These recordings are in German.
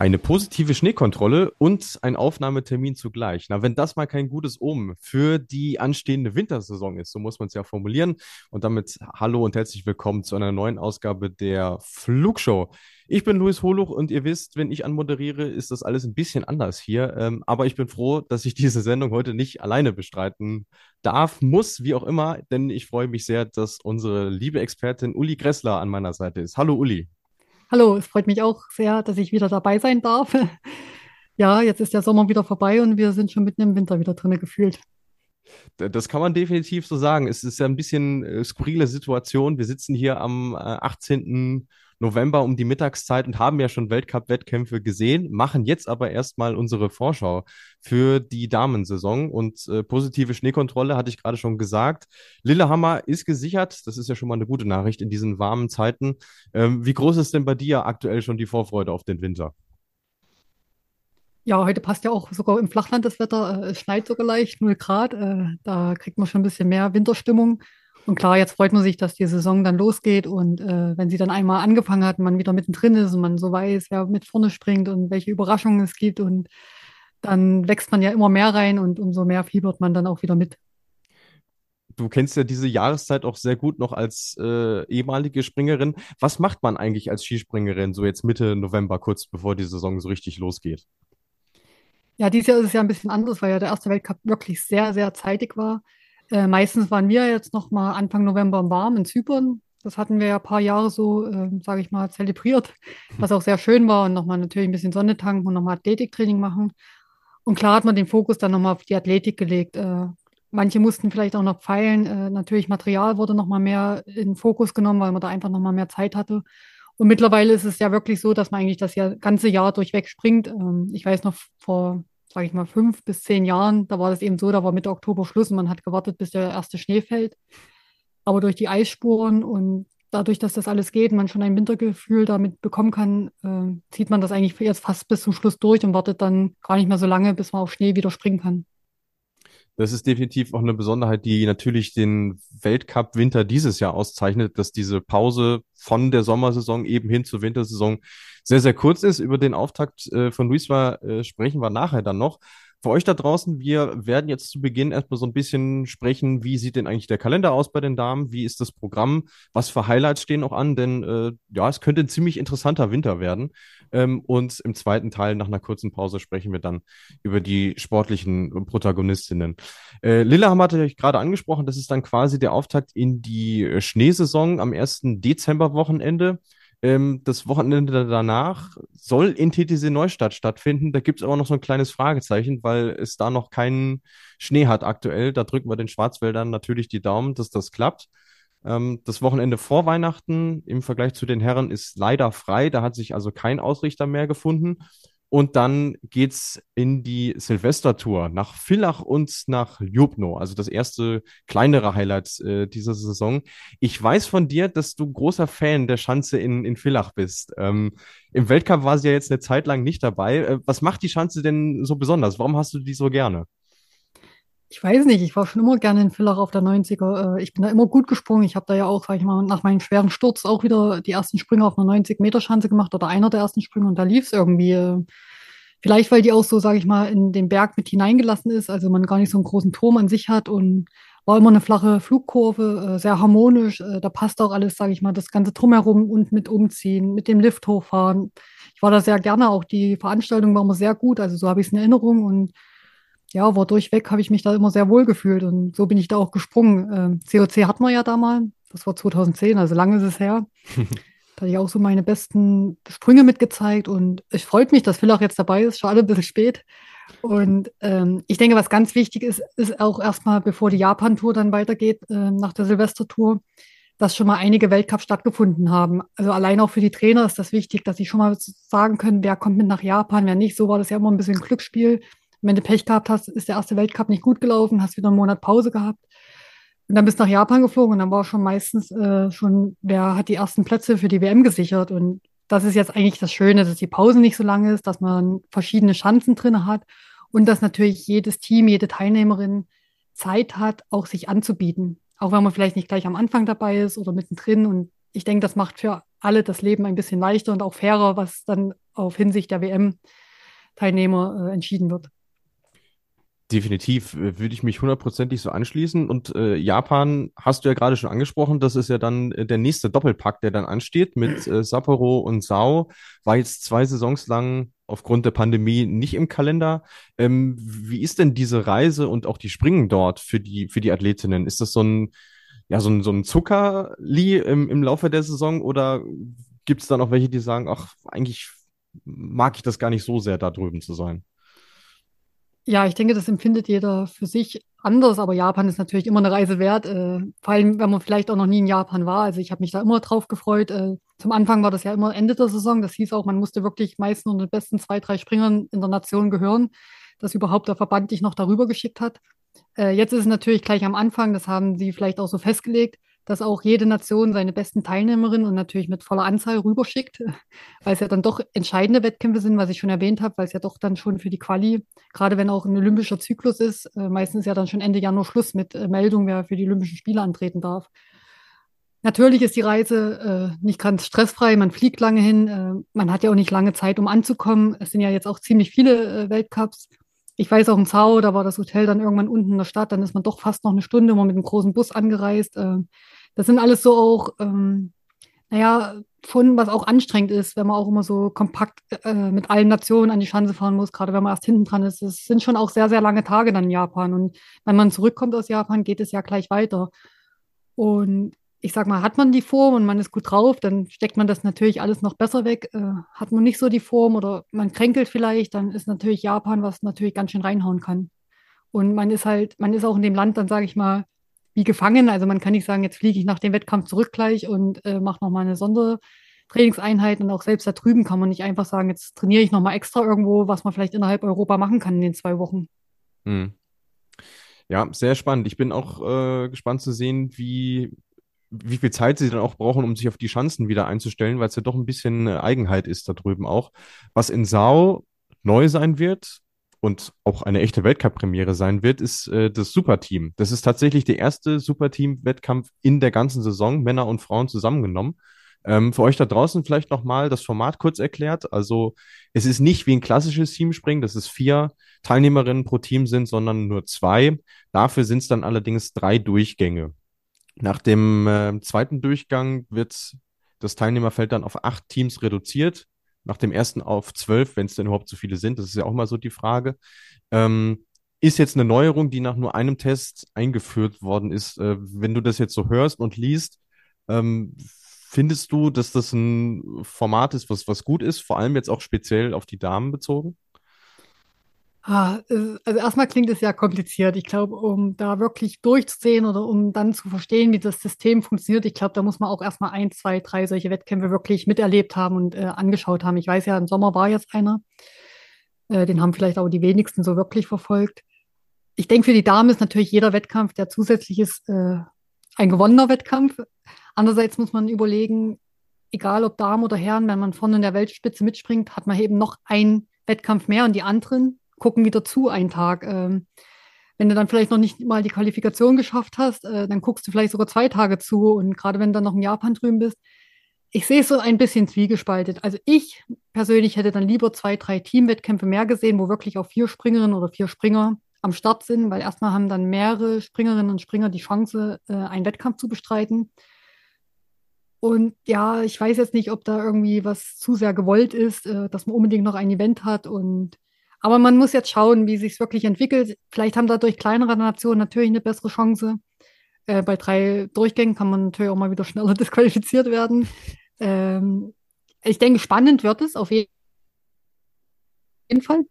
Eine positive Schneekontrolle und ein Aufnahmetermin zugleich. Na, wenn das mal kein gutes Omen für die anstehende Wintersaison ist, so muss man es ja formulieren. Und damit hallo und herzlich willkommen zu einer neuen Ausgabe der Flugshow. Ich bin Luis Holuch und ihr wisst, wenn ich anmoderiere, ist das alles ein bisschen anders hier. Ähm, aber ich bin froh, dass ich diese Sendung heute nicht alleine bestreiten darf, muss, wie auch immer, denn ich freue mich sehr, dass unsere liebe Expertin Uli Gressler an meiner Seite ist. Hallo Uli. Hallo, es freut mich auch sehr, dass ich wieder dabei sein darf. Ja, jetzt ist der Sommer wieder vorbei und wir sind schon mitten im Winter wieder drin gefühlt. Das kann man definitiv so sagen. Es ist ja ein bisschen äh, skurrile Situation. Wir sitzen hier am äh, 18. November um die Mittagszeit und haben ja schon Weltcup-Wettkämpfe gesehen, machen jetzt aber erstmal unsere Vorschau für die Damensaison und äh, positive Schneekontrolle hatte ich gerade schon gesagt. Lillehammer ist gesichert. Das ist ja schon mal eine gute Nachricht in diesen warmen Zeiten. Ähm, wie groß ist denn bei dir aktuell schon die Vorfreude auf den Winter? Ja, heute passt ja auch sogar im Flachland das Wetter. Äh, es schneit sogar leicht, 0 Grad. Äh, da kriegt man schon ein bisschen mehr Winterstimmung. Und klar, jetzt freut man sich, dass die Saison dann losgeht und äh, wenn sie dann einmal angefangen hat, man wieder mittendrin ist und man so weiß, wer mit vorne springt und welche Überraschungen es gibt und dann wächst man ja immer mehr rein und umso mehr fiebert man dann auch wieder mit. Du kennst ja diese Jahreszeit auch sehr gut noch als äh, ehemalige Springerin. Was macht man eigentlich als Skispringerin so jetzt Mitte November, kurz bevor die Saison so richtig losgeht? Ja, dieses Jahr ist es ja ein bisschen anders, weil ja der erste Weltcup wirklich sehr, sehr zeitig war. Äh, meistens waren wir jetzt noch mal Anfang November warm in Zypern. Das hatten wir ja ein paar Jahre so, äh, sage ich mal, zelebriert, was auch sehr schön war und nochmal natürlich ein bisschen Sonne tanken und nochmal Athletiktraining machen. Und klar hat man den Fokus dann nochmal auf die Athletik gelegt. Äh, manche mussten vielleicht auch noch feilen. Äh, natürlich Material wurde nochmal mehr in den Fokus genommen, weil man da einfach nochmal mehr Zeit hatte. Und mittlerweile ist es ja wirklich so, dass man eigentlich das ganze Jahr durchweg springt. Ähm, ich weiß noch vor sage ich mal, fünf bis zehn Jahren, da war das eben so, da war Mitte Oktober Schluss und man hat gewartet, bis der erste Schnee fällt. Aber durch die Eisspuren und dadurch, dass das alles geht, man schon ein Wintergefühl damit bekommen kann, äh, zieht man das eigentlich jetzt fast bis zum Schluss durch und wartet dann gar nicht mehr so lange, bis man auf Schnee wieder springen kann. Das ist definitiv auch eine Besonderheit, die natürlich den Weltcup-Winter dieses Jahr auszeichnet, dass diese Pause von der Sommersaison eben hin zur Wintersaison sehr, sehr kurz ist. Über den Auftakt äh, von Luis war, äh, sprechen wir nachher dann noch. Für euch da draußen, wir werden jetzt zu Beginn erstmal so ein bisschen sprechen, wie sieht denn eigentlich der Kalender aus bei den Damen? Wie ist das Programm? Was für Highlights stehen auch an? Denn äh, ja, es könnte ein ziemlich interessanter Winter werden. Ähm, und im zweiten Teil, nach einer kurzen Pause, sprechen wir dann über die sportlichen Protagonistinnen. Äh, Lillehammer hatte ich gerade angesprochen, das ist dann quasi der Auftakt in die äh, Schneesaison am 1. Dezemberwochenende. Ähm, das Wochenende danach soll in TTC Neustadt stattfinden. Da gibt es aber noch so ein kleines Fragezeichen, weil es da noch keinen Schnee hat aktuell. Da drücken wir den Schwarzwäldern natürlich die Daumen, dass das klappt. Ähm, das Wochenende vor Weihnachten im Vergleich zu den Herren ist leider frei. Da hat sich also kein Ausrichter mehr gefunden. Und dann geht's in die Silvestertour nach Villach und nach Ljubno, also das erste kleinere Highlight äh, dieser Saison. Ich weiß von dir, dass du großer Fan der Schanze in, in Villach bist. Ähm, Im Weltcup war sie ja jetzt eine Zeit lang nicht dabei. Äh, was macht die Schanze denn so besonders? Warum hast du die so gerne? Ich weiß nicht, ich war schon immer gerne in Villach auf der 90er. Äh, ich bin da immer gut gesprungen. Ich habe da ja auch, sag ich mal, nach meinem schweren Sturz auch wieder die ersten Sprünge auf einer 90-Meter-Schanze gemacht oder einer der ersten Sprünge und da lief es irgendwie. Äh, vielleicht, weil die auch so, sage ich mal, in den Berg mit hineingelassen ist, also man gar nicht so einen großen Turm an sich hat und war immer eine flache Flugkurve, äh, sehr harmonisch. Da passt auch alles, sage ich mal, das ganze Drumherum und mit umziehen, mit dem Lift hochfahren. Ich war da sehr gerne, auch die Veranstaltung war immer sehr gut, also so habe ich es in Erinnerung und ja, war durchweg, habe ich mich da immer sehr wohl gefühlt und so bin ich da auch gesprungen. Ähm, COC hatten wir ja damals, das war 2010, also lange ist es her. da hatte ich auch so meine besten Sprünge mitgezeigt und es freut mich, dass Phil auch jetzt dabei ist, schade ein bisschen spät. Und ähm, ich denke, was ganz wichtig ist, ist auch erstmal, bevor die Japan-Tour dann weitergeht, äh, nach der Silvester-Tour, dass schon mal einige Weltcups stattgefunden haben. Also allein auch für die Trainer ist das wichtig, dass sie schon mal sagen können, wer kommt mit nach Japan, wer nicht. So war das ja immer ein bisschen Glücksspiel wenn du Pech gehabt hast, ist der erste Weltcup nicht gut gelaufen, hast wieder einen Monat Pause gehabt. Und dann bist du nach Japan geflogen und dann war schon meistens äh, schon, wer hat die ersten Plätze für die WM gesichert. Und das ist jetzt eigentlich das Schöne, dass die Pause nicht so lang ist, dass man verschiedene Chancen drin hat und dass natürlich jedes Team, jede Teilnehmerin Zeit hat, auch sich anzubieten. Auch wenn man vielleicht nicht gleich am Anfang dabei ist oder mittendrin. Und ich denke, das macht für alle das Leben ein bisschen leichter und auch fairer, was dann auf Hinsicht der WM-Teilnehmer äh, entschieden wird. Definitiv äh, würde ich mich hundertprozentig so anschließen. Und äh, Japan hast du ja gerade schon angesprochen. Das ist ja dann äh, der nächste Doppelpack, der dann ansteht mit äh, Sapporo und Sao. War jetzt zwei Saisons lang aufgrund der Pandemie nicht im Kalender. Ähm, wie ist denn diese Reise und auch die Springen dort für die, für die Athletinnen? Ist das so ein, ja, so ein, so ein Zuckerli im, im Laufe der Saison oder gibt es dann auch welche, die sagen, ach, eigentlich mag ich das gar nicht so sehr, da drüben zu sein? Ja, ich denke, das empfindet jeder für sich anders, aber Japan ist natürlich immer eine Reise wert, äh, vor allem wenn man vielleicht auch noch nie in Japan war. Also ich habe mich da immer drauf gefreut. Äh, zum Anfang war das ja immer Ende der Saison. Das hieß auch, man musste wirklich meistens unter den besten zwei, drei Springern in der Nation gehören, dass überhaupt der Verband dich noch darüber geschickt hat. Äh, jetzt ist es natürlich gleich am Anfang, das haben sie vielleicht auch so festgelegt, dass auch jede Nation seine besten Teilnehmerinnen und natürlich mit voller Anzahl rüberschickt, weil es ja dann doch entscheidende Wettkämpfe sind, was ich schon erwähnt habe, weil es ja doch dann schon für die Quali, gerade wenn auch ein olympischer Zyklus ist, äh, meistens ja dann schon Ende Januar Schluss mit äh, Meldung, wer für die Olympischen Spiele antreten darf. Natürlich ist die Reise äh, nicht ganz stressfrei, man fliegt lange hin, äh, man hat ja auch nicht lange Zeit, um anzukommen. Es sind ja jetzt auch ziemlich viele äh, Weltcups. Ich weiß auch in Zau, da war das Hotel dann irgendwann unten in der Stadt, dann ist man doch fast noch eine Stunde mal mit einem großen Bus angereist. Äh, das sind alles so auch, ähm, naja, schon was auch anstrengend ist, wenn man auch immer so kompakt äh, mit allen Nationen an die Schanze fahren muss, gerade wenn man erst hinten dran ist. Es sind schon auch sehr, sehr lange Tage dann in Japan. Und wenn man zurückkommt aus Japan, geht es ja gleich weiter. Und ich sag mal, hat man die Form und man ist gut drauf, dann steckt man das natürlich alles noch besser weg. Äh, hat man nicht so die Form oder man kränkelt vielleicht, dann ist natürlich Japan, was natürlich ganz schön reinhauen kann. Und man ist halt, man ist auch in dem Land, dann sage ich mal, wie gefangen. Also man kann nicht sagen, jetzt fliege ich nach dem Wettkampf zurück gleich und äh, mache nochmal eine Sondertrainingseinheit. Und auch selbst da drüben kann man nicht einfach sagen, jetzt trainiere ich nochmal extra irgendwo, was man vielleicht innerhalb Europa machen kann in den zwei Wochen. Hm. Ja, sehr spannend. Ich bin auch äh, gespannt zu sehen, wie, wie viel Zeit sie dann auch brauchen, um sich auf die Chancen wieder einzustellen, weil es ja doch ein bisschen Eigenheit ist da drüben auch. Was in Sau neu sein wird, und auch eine echte Weltcup-Premiere sein wird, ist äh, das Superteam. Das ist tatsächlich der erste Superteam-Wettkampf in der ganzen Saison, Männer und Frauen zusammengenommen. Ähm, für euch da draußen vielleicht nochmal das Format kurz erklärt. Also es ist nicht wie ein klassisches Teamspringen, dass es vier Teilnehmerinnen pro Team sind, sondern nur zwei. Dafür sind es dann allerdings drei Durchgänge. Nach dem äh, zweiten Durchgang wird das Teilnehmerfeld dann auf acht Teams reduziert nach dem ersten auf zwölf, wenn es denn überhaupt so viele sind. Das ist ja auch mal so die Frage. Ähm, ist jetzt eine Neuerung, die nach nur einem Test eingeführt worden ist. Äh, wenn du das jetzt so hörst und liest, ähm, findest du, dass das ein Format ist, was, was gut ist, vor allem jetzt auch speziell auf die Damen bezogen? Ah, also erstmal klingt es ja kompliziert. Ich glaube, um da wirklich durchzusehen oder um dann zu verstehen, wie das System funktioniert, ich glaube, da muss man auch erstmal ein, zwei, drei solche Wettkämpfe wirklich miterlebt haben und äh, angeschaut haben. Ich weiß ja, im Sommer war jetzt einer. Äh, den haben vielleicht auch die wenigsten so wirklich verfolgt. Ich denke, für die Damen ist natürlich jeder Wettkampf, der zusätzlich ist, äh, ein gewonnener Wettkampf. Andererseits muss man überlegen, egal ob Damen oder Herren, wenn man vorne in der Weltspitze mitspringt, hat man eben noch einen Wettkampf mehr und die anderen gucken wieder zu einen Tag. Ähm, wenn du dann vielleicht noch nicht mal die Qualifikation geschafft hast, äh, dann guckst du vielleicht sogar zwei Tage zu. Und gerade wenn du dann noch in Japan drüben bist, ich sehe es so ein bisschen zwiegespaltet. Also ich persönlich hätte dann lieber zwei, drei Teamwettkämpfe mehr gesehen, wo wirklich auch vier Springerinnen oder vier Springer am Start sind, weil erstmal haben dann mehrere Springerinnen und Springer die Chance, äh, einen Wettkampf zu bestreiten. Und ja, ich weiß jetzt nicht, ob da irgendwie was zu sehr gewollt ist, äh, dass man unbedingt noch ein Event hat und aber man muss jetzt schauen, wie sich es wirklich entwickelt. Vielleicht haben dadurch kleinere Nationen natürlich eine bessere Chance. Äh, bei drei Durchgängen kann man natürlich auch mal wieder schneller disqualifiziert werden. Ähm, ich denke, spannend wird es auf jeden Fall.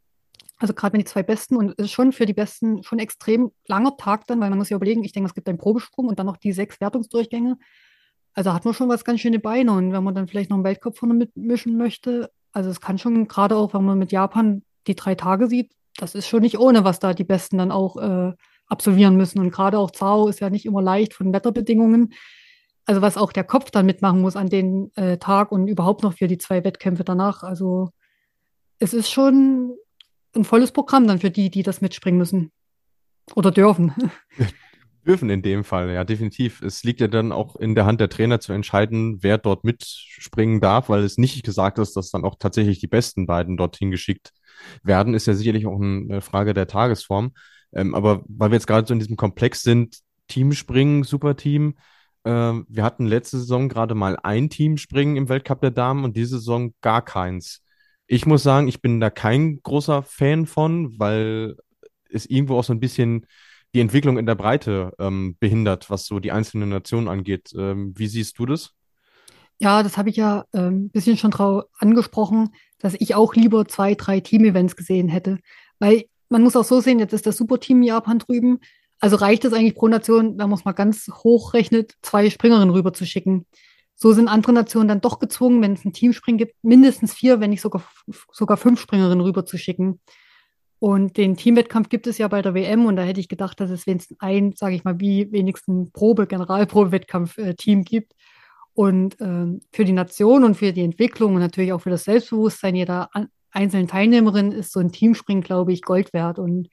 Also gerade wenn die zwei Besten und es ist schon für die Besten schon extrem langer Tag dann, weil man muss ja überlegen, ich denke, es gibt einen Probesprung und dann noch die sechs Wertungsdurchgänge. Also hat man schon was ganz schöne Beine und wenn man dann vielleicht noch einen Weltcup vorne mitmischen möchte, also es kann schon gerade auch, wenn man mit Japan die drei Tage sieht, das ist schon nicht ohne, was da die Besten dann auch äh, absolvieren müssen. Und gerade auch Zao ist ja nicht immer leicht von Wetterbedingungen. Also was auch der Kopf dann mitmachen muss an den äh, Tag und überhaupt noch für die zwei Wettkämpfe danach. Also es ist schon ein volles Programm dann für die, die das mitspringen müssen. Oder dürfen. Dürfen in dem Fall, ja, definitiv. Es liegt ja dann auch in der Hand der Trainer zu entscheiden, wer dort mitspringen darf, weil es nicht gesagt ist, dass dann auch tatsächlich die besten beiden dorthin geschickt werden. Ist ja sicherlich auch eine Frage der Tagesform. Ähm, aber weil wir jetzt gerade so in diesem Komplex sind, Teamspringen, Superteam. Ähm, wir hatten letzte Saison gerade mal ein Teamspringen im Weltcup der Damen und diese Saison gar keins. Ich muss sagen, ich bin da kein großer Fan von, weil es irgendwo auch so ein bisschen die Entwicklung in der Breite ähm, behindert, was so die einzelnen Nationen angeht. Ähm, wie siehst du das? Ja, das habe ich ja ein ähm, bisschen schon drauf angesprochen, dass ich auch lieber zwei, drei Team-Events gesehen hätte. Weil man muss auch so sehen, jetzt ist das Superteam Japan drüben. Also reicht es eigentlich pro Nation, wenn man es mal ganz hoch rechnet, zwei Springerinnen rüber zu schicken. So sind andere Nationen dann doch gezwungen, wenn es ein Teamspringen gibt, mindestens vier, wenn nicht sogar, sogar fünf Springerinnen rüber zu schicken. Und den Teamwettkampf gibt es ja bei der WM und da hätte ich gedacht, dass es wenigstens ein, sage ich mal, wie wenigstens Probe, Generalprobe-Wettkampf-Team gibt. Und ähm, für die Nation und für die Entwicklung und natürlich auch für das Selbstbewusstsein jeder einzelnen Teilnehmerin ist so ein Teamspringen, glaube ich, Gold wert. Und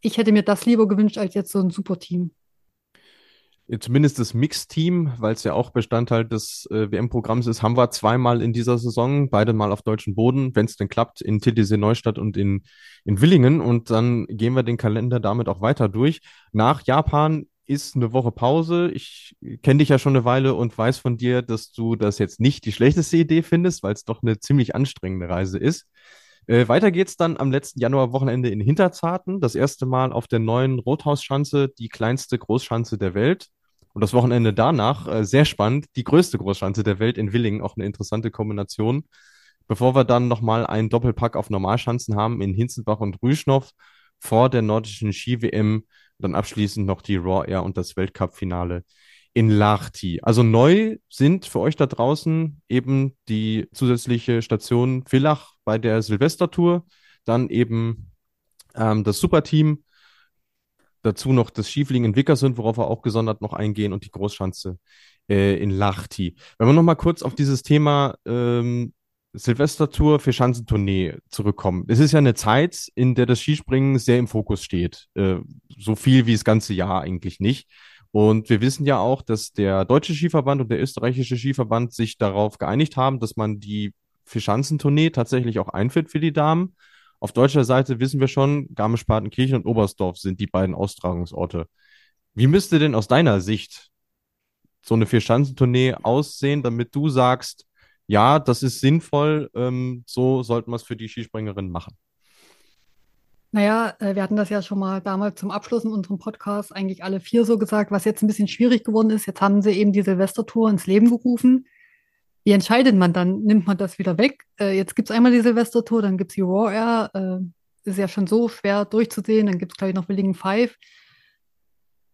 ich hätte mir das lieber gewünscht als jetzt so ein Superteam zumindest das Mix-Team, weil es ja auch Bestandteil des äh, WM-Programms ist, haben wir zweimal in dieser Saison, beide mal auf deutschem Boden, wenn es denn klappt, in Titisee Neustadt und in, in Willingen. Und dann gehen wir den Kalender damit auch weiter durch. Nach Japan ist eine Woche Pause. Ich kenne dich ja schon eine Weile und weiß von dir, dass du das jetzt nicht die schlechteste Idee findest, weil es doch eine ziemlich anstrengende Reise ist. Äh, weiter geht's dann am letzten Januarwochenende in Hinterzarten. Das erste Mal auf der neuen Rothausschanze, die kleinste Großschanze der Welt. Und das Wochenende danach, äh, sehr spannend, die größte Großschanze der Welt in Willingen, auch eine interessante Kombination. Bevor wir dann nochmal einen Doppelpack auf Normalschanzen haben in Hinzenbach und Rüschnow vor der nordischen Ski-WM, dann abschließend noch die Raw Air und das Weltcup-Finale in Lahti. Also neu sind für euch da draußen eben die zusätzliche Station Villach bei der Silvestertour, dann eben ähm, das Superteam, dazu noch das Schiefling in Wickersund, worauf wir auch gesondert noch eingehen und die Großschanze äh, in Lahti. Wenn wir noch mal kurz auf dieses Thema ähm, Silvestertour für Schanzentournee zurückkommen. Es ist ja eine Zeit, in der das Skispringen sehr im Fokus steht. Äh, so viel wie das ganze Jahr eigentlich nicht. Und wir wissen ja auch, dass der Deutsche Skiverband und der österreichische Skiverband sich darauf geeinigt haben, dass man die Fischanzentournee tatsächlich auch einführt für die Damen. Auf deutscher Seite wissen wir schon, Garmisch-Partenkirchen und Oberstdorf sind die beiden Austragungsorte. Wie müsste denn aus deiner Sicht so eine Vierschanzentournee aussehen, damit du sagst, ja, das ist sinnvoll, ähm, so sollten wir es für die Skispringerinnen machen? Naja, äh, wir hatten das ja schon mal damals zum Abschluss in unserem Podcast eigentlich alle vier so gesagt, was jetzt ein bisschen schwierig geworden ist. Jetzt haben sie eben die Silvestertour ins Leben gerufen. Wie entscheidet man dann? Nimmt man das wieder weg? Äh, jetzt gibt es einmal die Silvestertour, dann gibt es die Raw Air. Äh, ist ja schon so schwer durchzusehen. Dann gibt es, glaube ich, noch Willingen Five.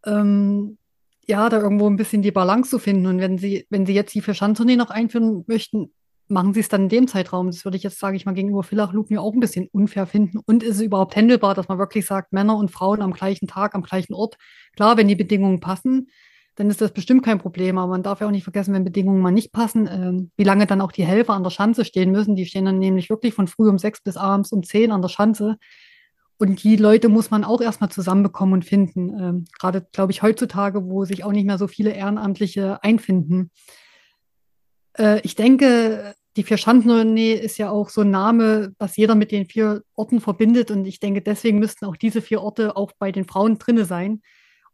Ähm, ja, da irgendwo ein bisschen die Balance zu finden. Und wenn Sie, wenn Sie jetzt die Verschanztournee noch einführen möchten, machen sie es dann in dem Zeitraum? Das würde ich jetzt, sage ich mal, gegenüber Villach Loop mir auch ein bisschen unfair finden. Und ist es überhaupt händelbar, dass man wirklich sagt, Männer und Frauen am gleichen Tag, am gleichen Ort? Klar, wenn die Bedingungen passen, dann ist das bestimmt kein Problem. Aber man darf ja auch nicht vergessen, wenn Bedingungen mal nicht passen, äh, wie lange dann auch die Helfer an der Schanze stehen müssen. Die stehen dann nämlich wirklich von früh um sechs bis abends um zehn an der Schanze. Und die Leute muss man auch erstmal zusammenbekommen und finden. Ähm, Gerade, glaube ich, heutzutage, wo sich auch nicht mehr so viele Ehrenamtliche einfinden. Äh, ich denke, die Vier-Schanzentournee ist ja auch so ein Name, was jeder mit den vier Orten verbindet. Und ich denke, deswegen müssten auch diese vier Orte auch bei den Frauen drinne sein.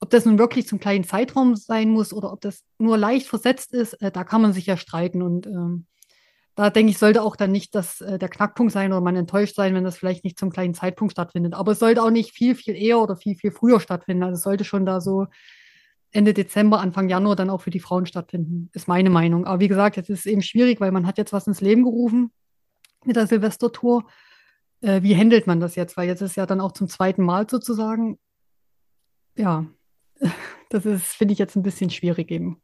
Ob das nun wirklich zum kleinen Zeitraum sein muss oder ob das nur leicht versetzt ist, äh, da kann man sich ja streiten. Und ähm, da denke ich, sollte auch dann nicht das, äh, der Knackpunkt sein oder man enttäuscht sein, wenn das vielleicht nicht zum kleinen Zeitpunkt stattfindet. Aber es sollte auch nicht viel, viel eher oder viel, viel früher stattfinden. Also es sollte schon da so Ende Dezember, Anfang Januar dann auch für die Frauen stattfinden, ist meine Meinung. Aber wie gesagt, jetzt ist es eben schwierig, weil man hat jetzt was ins Leben gerufen mit der Silvestertour. Äh, wie handelt man das jetzt? Weil jetzt ist ja dann auch zum zweiten Mal sozusagen. Ja, das ist, finde ich jetzt ein bisschen schwierig eben.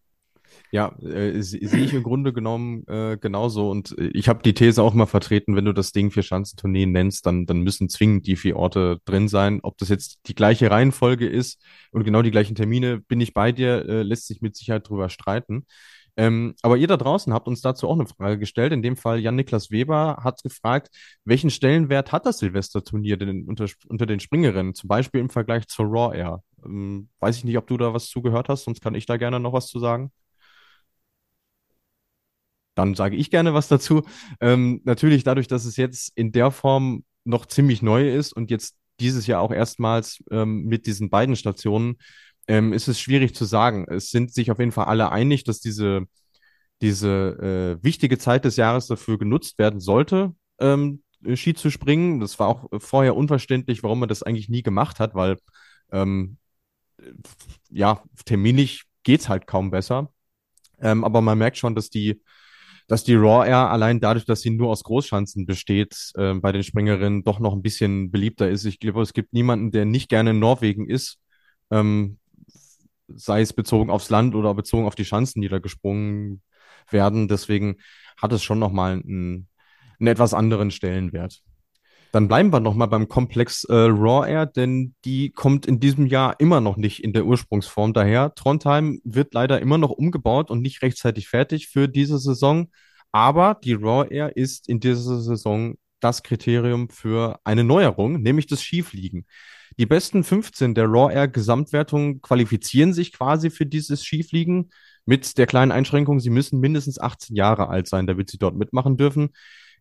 Ja, äh, sehe ich im Grunde genommen äh, genauso. Und äh, ich habe die These auch mal vertreten, wenn du das Ding für Schanzentourneen nennst, dann, dann müssen zwingend die vier Orte drin sein. Ob das jetzt die gleiche Reihenfolge ist und genau die gleichen Termine, bin ich bei dir, äh, lässt sich mit Sicherheit drüber streiten. Ähm, aber ihr da draußen habt uns dazu auch eine Frage gestellt. In dem Fall Jan-Niklas Weber hat gefragt, welchen Stellenwert hat das Silvesterturnier denn unter, unter den Springerinnen, zum Beispiel im Vergleich zur Raw Air? Ähm, weiß ich nicht, ob du da was zugehört hast, sonst kann ich da gerne noch was zu sagen. Dann sage ich gerne was dazu. Ähm, natürlich dadurch, dass es jetzt in der Form noch ziemlich neu ist und jetzt dieses Jahr auch erstmals ähm, mit diesen beiden Stationen, ähm, ist es schwierig zu sagen. Es sind sich auf jeden Fall alle einig, dass diese, diese äh, wichtige Zeit des Jahres dafür genutzt werden sollte, ähm, Ski zu springen. Das war auch vorher unverständlich, warum man das eigentlich nie gemacht hat, weil ähm, ja, terminlich geht's halt kaum besser. Ähm, aber man merkt schon, dass die dass die Raw Air allein dadurch, dass sie nur aus Großschanzen besteht, äh, bei den Springerinnen doch noch ein bisschen beliebter ist. Ich glaube, es gibt niemanden, der nicht gerne in Norwegen ist, ähm, sei es bezogen aufs Land oder bezogen auf die Schanzen, die da gesprungen werden. Deswegen hat es schon nochmal einen, einen etwas anderen Stellenwert. Dann bleiben wir nochmal beim Komplex äh, Raw Air, denn die kommt in diesem Jahr immer noch nicht in der Ursprungsform daher. Trondheim wird leider immer noch umgebaut und nicht rechtzeitig fertig für diese Saison. Aber die Raw Air ist in dieser Saison das Kriterium für eine Neuerung, nämlich das Skifliegen. Die besten 15 der Raw Air Gesamtwertung qualifizieren sich quasi für dieses Skifliegen mit der kleinen Einschränkung, sie müssen mindestens 18 Jahre alt sein, damit sie dort mitmachen dürfen.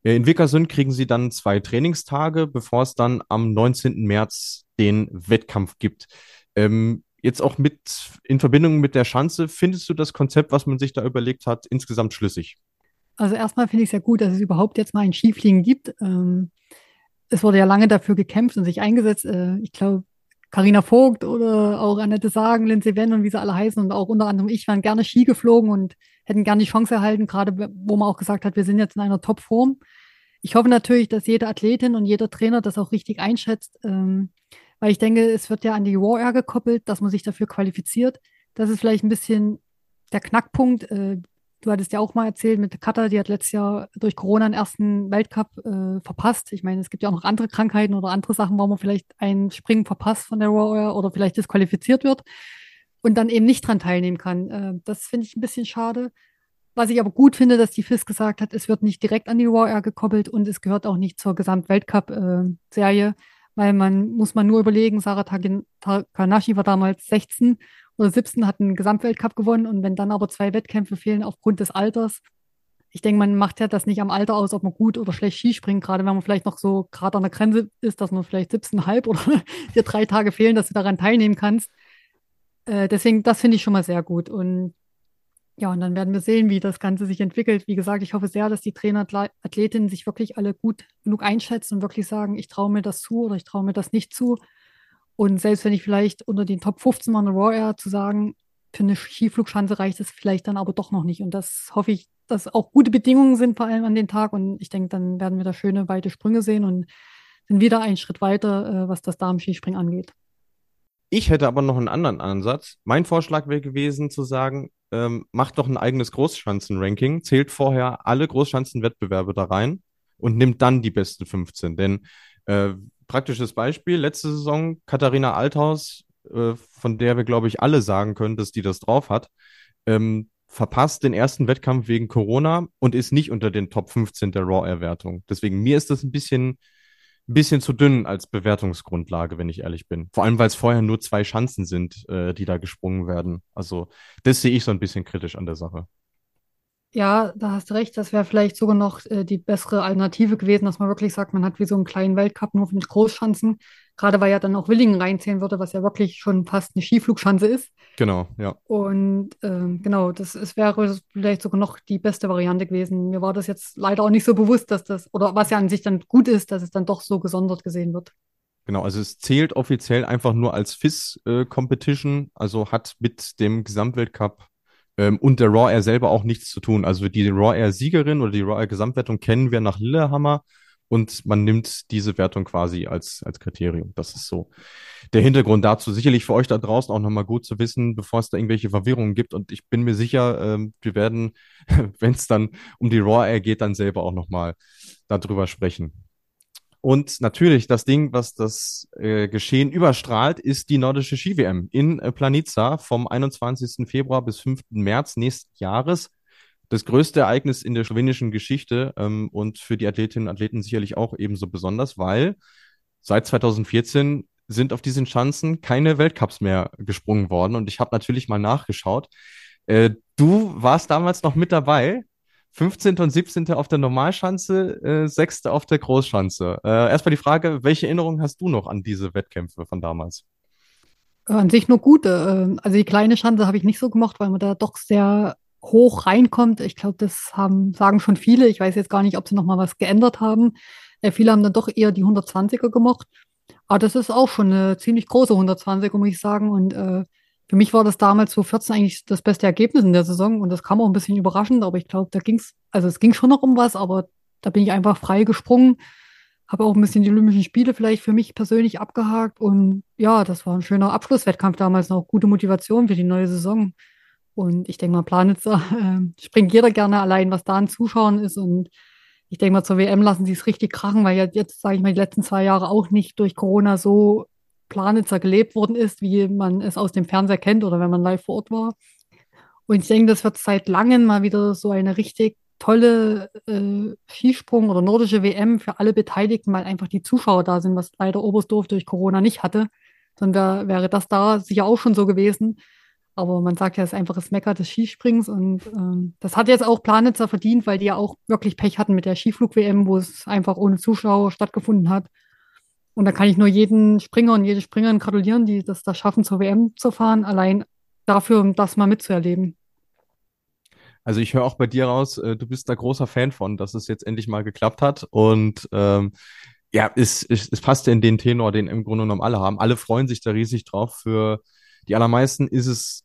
Äh, in Vikersund kriegen sie dann zwei Trainingstage, bevor es dann am 19. März den Wettkampf gibt. Ähm, jetzt auch mit in Verbindung mit der Schanze, findest du das Konzept, was man sich da überlegt hat, insgesamt schlüssig? Also erstmal finde ich es ja gut, dass es überhaupt jetzt mal ein Skifliegen gibt. Ähm, es wurde ja lange dafür gekämpft und sich eingesetzt. Äh, ich glaube, Carina Vogt oder auch Annette Sagen, Lindsay Wenn und wie sie alle heißen und auch unter anderem ich waren gerne Ski geflogen und hätten gerne die Chance erhalten, gerade wo man auch gesagt hat, wir sind jetzt in einer Topform. Ich hoffe natürlich, dass jede Athletin und jeder Trainer das auch richtig einschätzt, ähm, weil ich denke, es wird ja an die Raw Air gekoppelt, dass man sich dafür qualifiziert. Das ist vielleicht ein bisschen der Knackpunkt. Äh, du hattest ja auch mal erzählt mit Katha, die hat letztes Jahr durch Corona den ersten Weltcup äh, verpasst. Ich meine, es gibt ja auch noch andere Krankheiten oder andere Sachen, wo man vielleicht ein Springen verpasst von der Raw Air oder vielleicht disqualifiziert wird und dann eben nicht dran teilnehmen kann. Äh, das finde ich ein bisschen schade. Was ich aber gut finde, dass die FIS gesagt hat, es wird nicht direkt an die Raw Air gekoppelt und es gehört auch nicht zur Gesamtweltcup-Serie, weil man muss man nur überlegen, Sarah Takanashi war damals 16 oder 17, hat einen Gesamtweltcup gewonnen und wenn dann aber zwei Wettkämpfe fehlen aufgrund des Alters, ich denke, man macht ja das nicht am Alter aus, ob man gut oder schlecht Skispringt, gerade wenn man vielleicht noch so gerade an der Grenze ist, dass man vielleicht 17,5 oder dir drei Tage fehlen, dass du daran teilnehmen kannst. Äh, deswegen, das finde ich schon mal sehr gut. Und ja, und dann werden wir sehen, wie das Ganze sich entwickelt. Wie gesagt, ich hoffe sehr, dass die Trainer, Athletinnen sich wirklich alle gut genug einschätzen und wirklich sagen, ich traue mir das zu oder ich traue mir das nicht zu. Und selbst wenn ich vielleicht unter den Top 15 mal eine Raw Air zu sagen, für eine Skiflugschanze reicht es vielleicht dann aber doch noch nicht. Und das hoffe ich, dass auch gute Bedingungen sind, vor allem an den Tag. Und ich denke, dann werden wir da schöne, weite Sprünge sehen und sind wieder einen Schritt weiter, äh, was das Damen-Skispringen angeht. Ich hätte aber noch einen anderen Ansatz. Mein Vorschlag wäre gewesen zu sagen, ähm, macht doch ein eigenes Großschanzen-Ranking, zählt vorher alle Großschanzenwettbewerbe da rein und nimmt dann die besten 15. Denn äh, praktisches Beispiel, letzte Saison Katharina Althaus, äh, von der wir, glaube ich, alle sagen können, dass die das drauf hat, ähm, verpasst den ersten Wettkampf wegen Corona und ist nicht unter den Top 15 der Raw-Erwertung. Deswegen, mir ist das ein bisschen bisschen zu dünn als Bewertungsgrundlage, wenn ich ehrlich bin. Vor allem, weil es vorher nur zwei Schanzen sind, äh, die da gesprungen werden. Also das sehe ich so ein bisschen kritisch an der Sache. Ja, da hast du recht. Das wäre vielleicht sogar noch äh, die bessere Alternative gewesen, dass man wirklich sagt, man hat wie so einen kleinen Weltcup nur mit Großschanzen. Gerade weil ja dann auch Willingen reinzählen würde, was ja wirklich schon fast eine Skiflugschanze ist. Genau, ja. Und ähm, genau, das es wäre vielleicht sogar noch die beste Variante gewesen. Mir war das jetzt leider auch nicht so bewusst, dass das, oder was ja an sich dann gut ist, dass es dann doch so gesondert gesehen wird. Genau, also es zählt offiziell einfach nur als FIS-Competition, äh, also hat mit dem Gesamtweltcup ähm, und der Raw Air selber auch nichts zu tun. Also die Raw Air Siegerin oder die Raw Air Gesamtwertung kennen wir nach Lillehammer und man nimmt diese Wertung quasi als, als Kriterium. Das ist so der Hintergrund dazu. Sicherlich für euch da draußen auch nochmal gut zu wissen, bevor es da irgendwelche Verwirrungen gibt. Und ich bin mir sicher, ähm, wir werden, wenn es dann um die Raw Air geht, dann selber auch nochmal darüber sprechen. Und natürlich, das Ding, was das äh, Geschehen überstrahlt, ist die nordische Ski-WM in äh, Planica vom 21. Februar bis 5. März nächsten Jahres das größte Ereignis in der slowenischen Geschichte ähm, und für die Athletinnen und Athleten sicherlich auch ebenso besonders, weil seit 2014 sind auf diesen Schanzen keine Weltcups mehr gesprungen worden. Und ich habe natürlich mal nachgeschaut. Äh, du warst damals noch mit dabei. 15. und 17. auf der Normalschanze, äh, 6. auf der Großschanze. Äh, erstmal die Frage, welche Erinnerungen hast du noch an diese Wettkämpfe von damals? An sich nur gute. Äh, also die kleine Schanze habe ich nicht so gemacht, weil man da doch sehr hoch reinkommt. Ich glaube, das haben, sagen schon viele. Ich weiß jetzt gar nicht, ob sie noch mal was geändert haben. Äh, viele haben dann doch eher die 120er gemocht. Aber das ist auch schon eine ziemlich große 120er, muss ich sagen. Und äh, für mich war das damals 2014 eigentlich das beste Ergebnis in der Saison. Und das kam auch ein bisschen überraschend. Aber ich glaube, da ging es, also es ging schon noch um was, aber da bin ich einfach frei gesprungen. Habe auch ein bisschen die Olympischen Spiele vielleicht für mich persönlich abgehakt. Und ja, das war ein schöner Abschlusswettkampf damals noch. Gute Motivation für die neue Saison. Und ich denke mal, Planitzer äh, springt jeder gerne allein, was da an Zuschauern ist. Und ich denke mal, zur WM lassen sie es richtig krachen, weil jetzt, sage ich mal, die letzten zwei Jahre auch nicht durch Corona so Planitzer gelebt worden ist, wie man es aus dem Fernseher kennt oder wenn man live vor Ort war. Und ich denke, das wird seit langem mal wieder so eine richtig tolle äh, Skisprung oder nordische WM für alle Beteiligten, weil einfach die Zuschauer da sind, was leider Oberstdorf durch Corona nicht hatte. Sonst wäre das da sicher auch schon so gewesen. Aber man sagt ja, es ist einfach das Mecker des Skisprings und ähm, das hat jetzt auch Planitzer verdient, weil die ja auch wirklich Pech hatten mit der Skiflug-WM, wo es einfach ohne Zuschauer stattgefunden hat. Und da kann ich nur jeden Springer und jede Springerin gratulieren, die das da schaffen, zur WM zu fahren, allein dafür, um das mal mitzuerleben. Also ich höre auch bei dir raus, äh, du bist da großer Fan von, dass es jetzt endlich mal geklappt hat. Und ähm, ja, es, es, es passt in den Tenor, den im Grunde genommen alle haben. Alle freuen sich da riesig drauf für die allermeisten ist es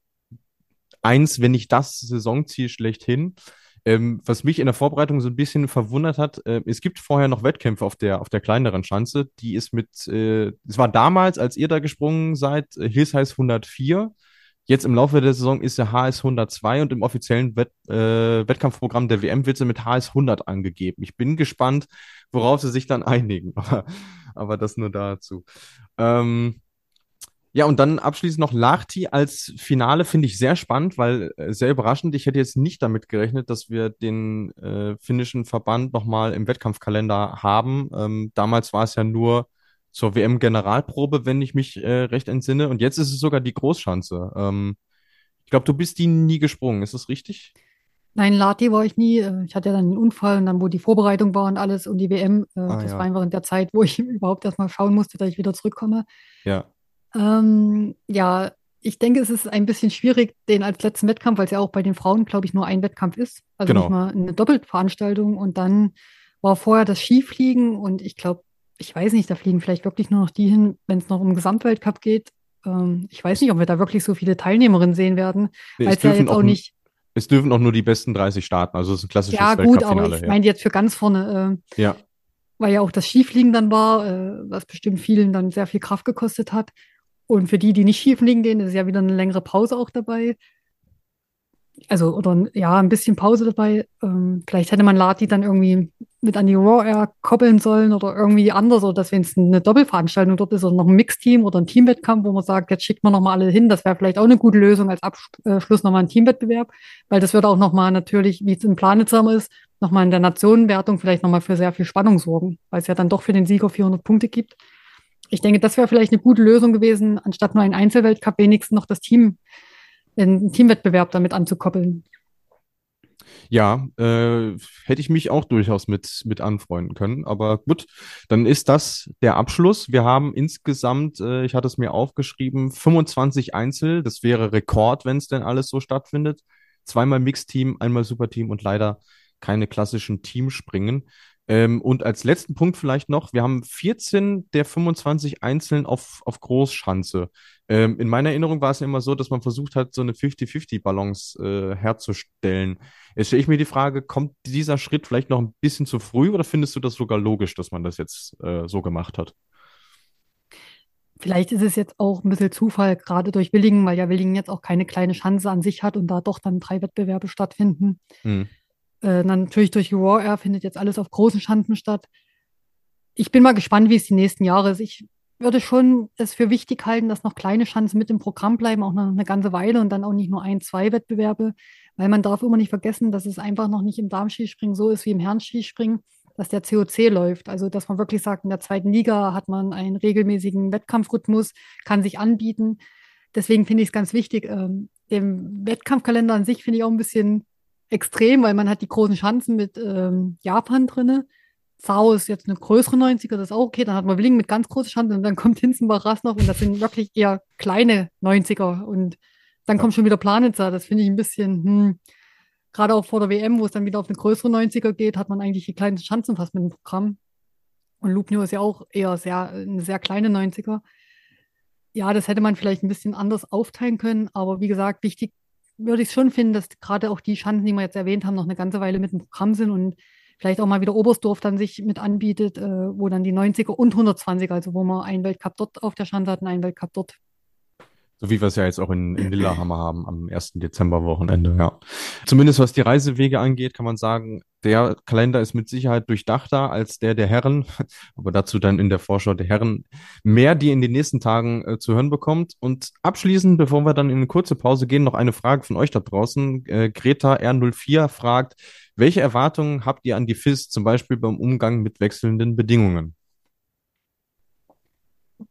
eins, wenn nicht das Saisonziel schlechthin. Ähm, was mich in der Vorbereitung so ein bisschen verwundert hat, äh, es gibt vorher noch Wettkämpfe auf der, auf der kleineren Schanze. Die ist mit, äh, es war damals, als ihr da gesprungen seid, äh, Hills heißt 104. Jetzt im Laufe der Saison ist der HS 102 und im offiziellen Wett, äh, Wettkampfprogramm der WM wird sie mit HS 100 angegeben. Ich bin gespannt, worauf sie sich dann einigen. Aber, aber das nur dazu. Ähm, ja, und dann abschließend noch Lahti als Finale finde ich sehr spannend, weil äh, sehr überraschend. Ich hätte jetzt nicht damit gerechnet, dass wir den äh, finnischen Verband nochmal im Wettkampfkalender haben. Ähm, damals war es ja nur zur WM-Generalprobe, wenn ich mich äh, recht entsinne. Und jetzt ist es sogar die Großschanze. Ähm, ich glaube, du bist die nie gesprungen, ist das richtig? Nein, Lati war ich nie. Äh, ich hatte ja dann einen Unfall und dann, wo die Vorbereitung war und alles und die WM, äh, ah, das ja. war einfach in der Zeit, wo ich überhaupt erstmal schauen musste, dass ich wieder zurückkomme. Ja. Ähm, ja, ich denke, es ist ein bisschen schwierig, den als letzten Wettkampf, weil es ja auch bei den Frauen, glaube ich, nur ein Wettkampf ist. Also genau. nicht mal eine Doppelveranstaltung. Und dann war vorher das Skifliegen und ich glaube, ich weiß nicht, da fliegen vielleicht wirklich nur noch die hin, wenn es noch um Gesamtweltcup geht. Ähm, ich weiß nicht, ob wir da wirklich so viele Teilnehmerinnen sehen werden, nee, weil es ja jetzt auch nicht. Es dürfen auch nur die besten 30 starten, also es ist ein klassisches Ja, gut, aber ich ja. meine jetzt für ganz vorne. Äh, ja. Weil ja auch das Skifliegen dann war, äh, was bestimmt vielen dann sehr viel Kraft gekostet hat. Und für die, die nicht schief liegen gehen, ist ja wieder eine längere Pause auch dabei. Also, oder ja, ein bisschen Pause dabei. Ähm, vielleicht hätte man Lati dann irgendwie mit an die Raw Air koppeln sollen oder irgendwie anders, oder dass wenn es eine Doppelveranstaltung dort ist oder noch ein Mixteam oder ein Teamwettkampf, wo man sagt, jetzt schickt man nochmal alle hin. Das wäre vielleicht auch eine gute Lösung als Abschluss nochmal ein Teamwettbewerb, weil das würde auch nochmal natürlich, wie es im Planitzer ist, nochmal in der Nationenwertung vielleicht nochmal für sehr viel Spannung sorgen, weil es ja dann doch für den Sieger 400 Punkte gibt ich denke, das wäre vielleicht eine gute Lösung gewesen, anstatt nur ein Einzelweltcup wenigstens noch das Team, den Teamwettbewerb damit anzukoppeln. Ja, äh, hätte ich mich auch durchaus mit, mit anfreunden können. Aber gut, dann ist das der Abschluss. Wir haben insgesamt, äh, ich hatte es mir aufgeschrieben, 25 Einzel. Das wäre Rekord, wenn es denn alles so stattfindet. Zweimal Mixteam, einmal Superteam und leider keine klassischen Teamspringen. Ähm, und als letzten Punkt vielleicht noch, wir haben 14 der 25 Einzeln auf, auf Großschanze. Ähm, in meiner Erinnerung war es ja immer so, dass man versucht hat, so eine 50-50-Balance äh, herzustellen. Jetzt stelle ich mir die Frage, kommt dieser Schritt vielleicht noch ein bisschen zu früh oder findest du das sogar logisch, dass man das jetzt äh, so gemacht hat? Vielleicht ist es jetzt auch ein bisschen Zufall, gerade durch Willingen, weil ja Willingen jetzt auch keine kleine Chance an sich hat und da doch dann drei Wettbewerbe stattfinden. Hm. Äh, natürlich durch Raw Air findet jetzt alles auf großen Schanzen statt. Ich bin mal gespannt, wie es die nächsten Jahre ist. Ich würde schon es für wichtig halten, dass noch kleine Chancen mit im Programm bleiben, auch noch eine ganze Weile und dann auch nicht nur ein, zwei Wettbewerbe, weil man darf immer nicht vergessen, dass es einfach noch nicht im Darmskispringen so ist wie im Herrenskispringen, dass der COC läuft. Also, dass man wirklich sagt, in der zweiten Liga hat man einen regelmäßigen Wettkampfrhythmus, kann sich anbieten. Deswegen finde ich es ganz wichtig. Ähm, Im Wettkampfkalender an sich finde ich auch ein bisschen extrem, weil man hat die großen Schanzen mit ähm, Japan drin. Sao ist jetzt eine größere 90er, das ist auch okay. Dann hat man Willingen mit ganz großen Schanzen und dann kommt Hinzenbach noch und das sind wirklich eher kleine 90er. Und dann kommt schon wieder Planitzer. Das finde ich ein bisschen, hm, gerade auch vor der WM, wo es dann wieder auf eine größere 90er geht, hat man eigentlich die kleinen Schanzen fast mit dem Programm. Und Lubnio ist ja auch eher sehr, eine sehr kleine 90er. Ja, das hätte man vielleicht ein bisschen anders aufteilen können, aber wie gesagt, wichtig würde ich schon finden, dass gerade auch die Schanzen, die wir jetzt erwähnt haben, noch eine ganze Weile mit dem Programm sind und vielleicht auch mal wieder Oberstdorf dann sich mit anbietet, äh, wo dann die 90er und 120er, also wo man einen Weltcup dort auf der Schanze hat und einen Weltcup dort. So wie wir es ja jetzt auch in, in Lillehammer haben am 1. Dezember-Wochenende, ja. Zumindest was die Reisewege angeht, kann man sagen, der Kalender ist mit Sicherheit durchdachter als der der Herren, aber dazu dann in der Vorschau der Herren mehr, die in den nächsten Tagen äh, zu hören bekommt. Und abschließend, bevor wir dann in eine kurze Pause gehen, noch eine Frage von euch da draußen. Äh, Greta R04 fragt, welche Erwartungen habt ihr an die FIS, zum Beispiel beim Umgang mit wechselnden Bedingungen?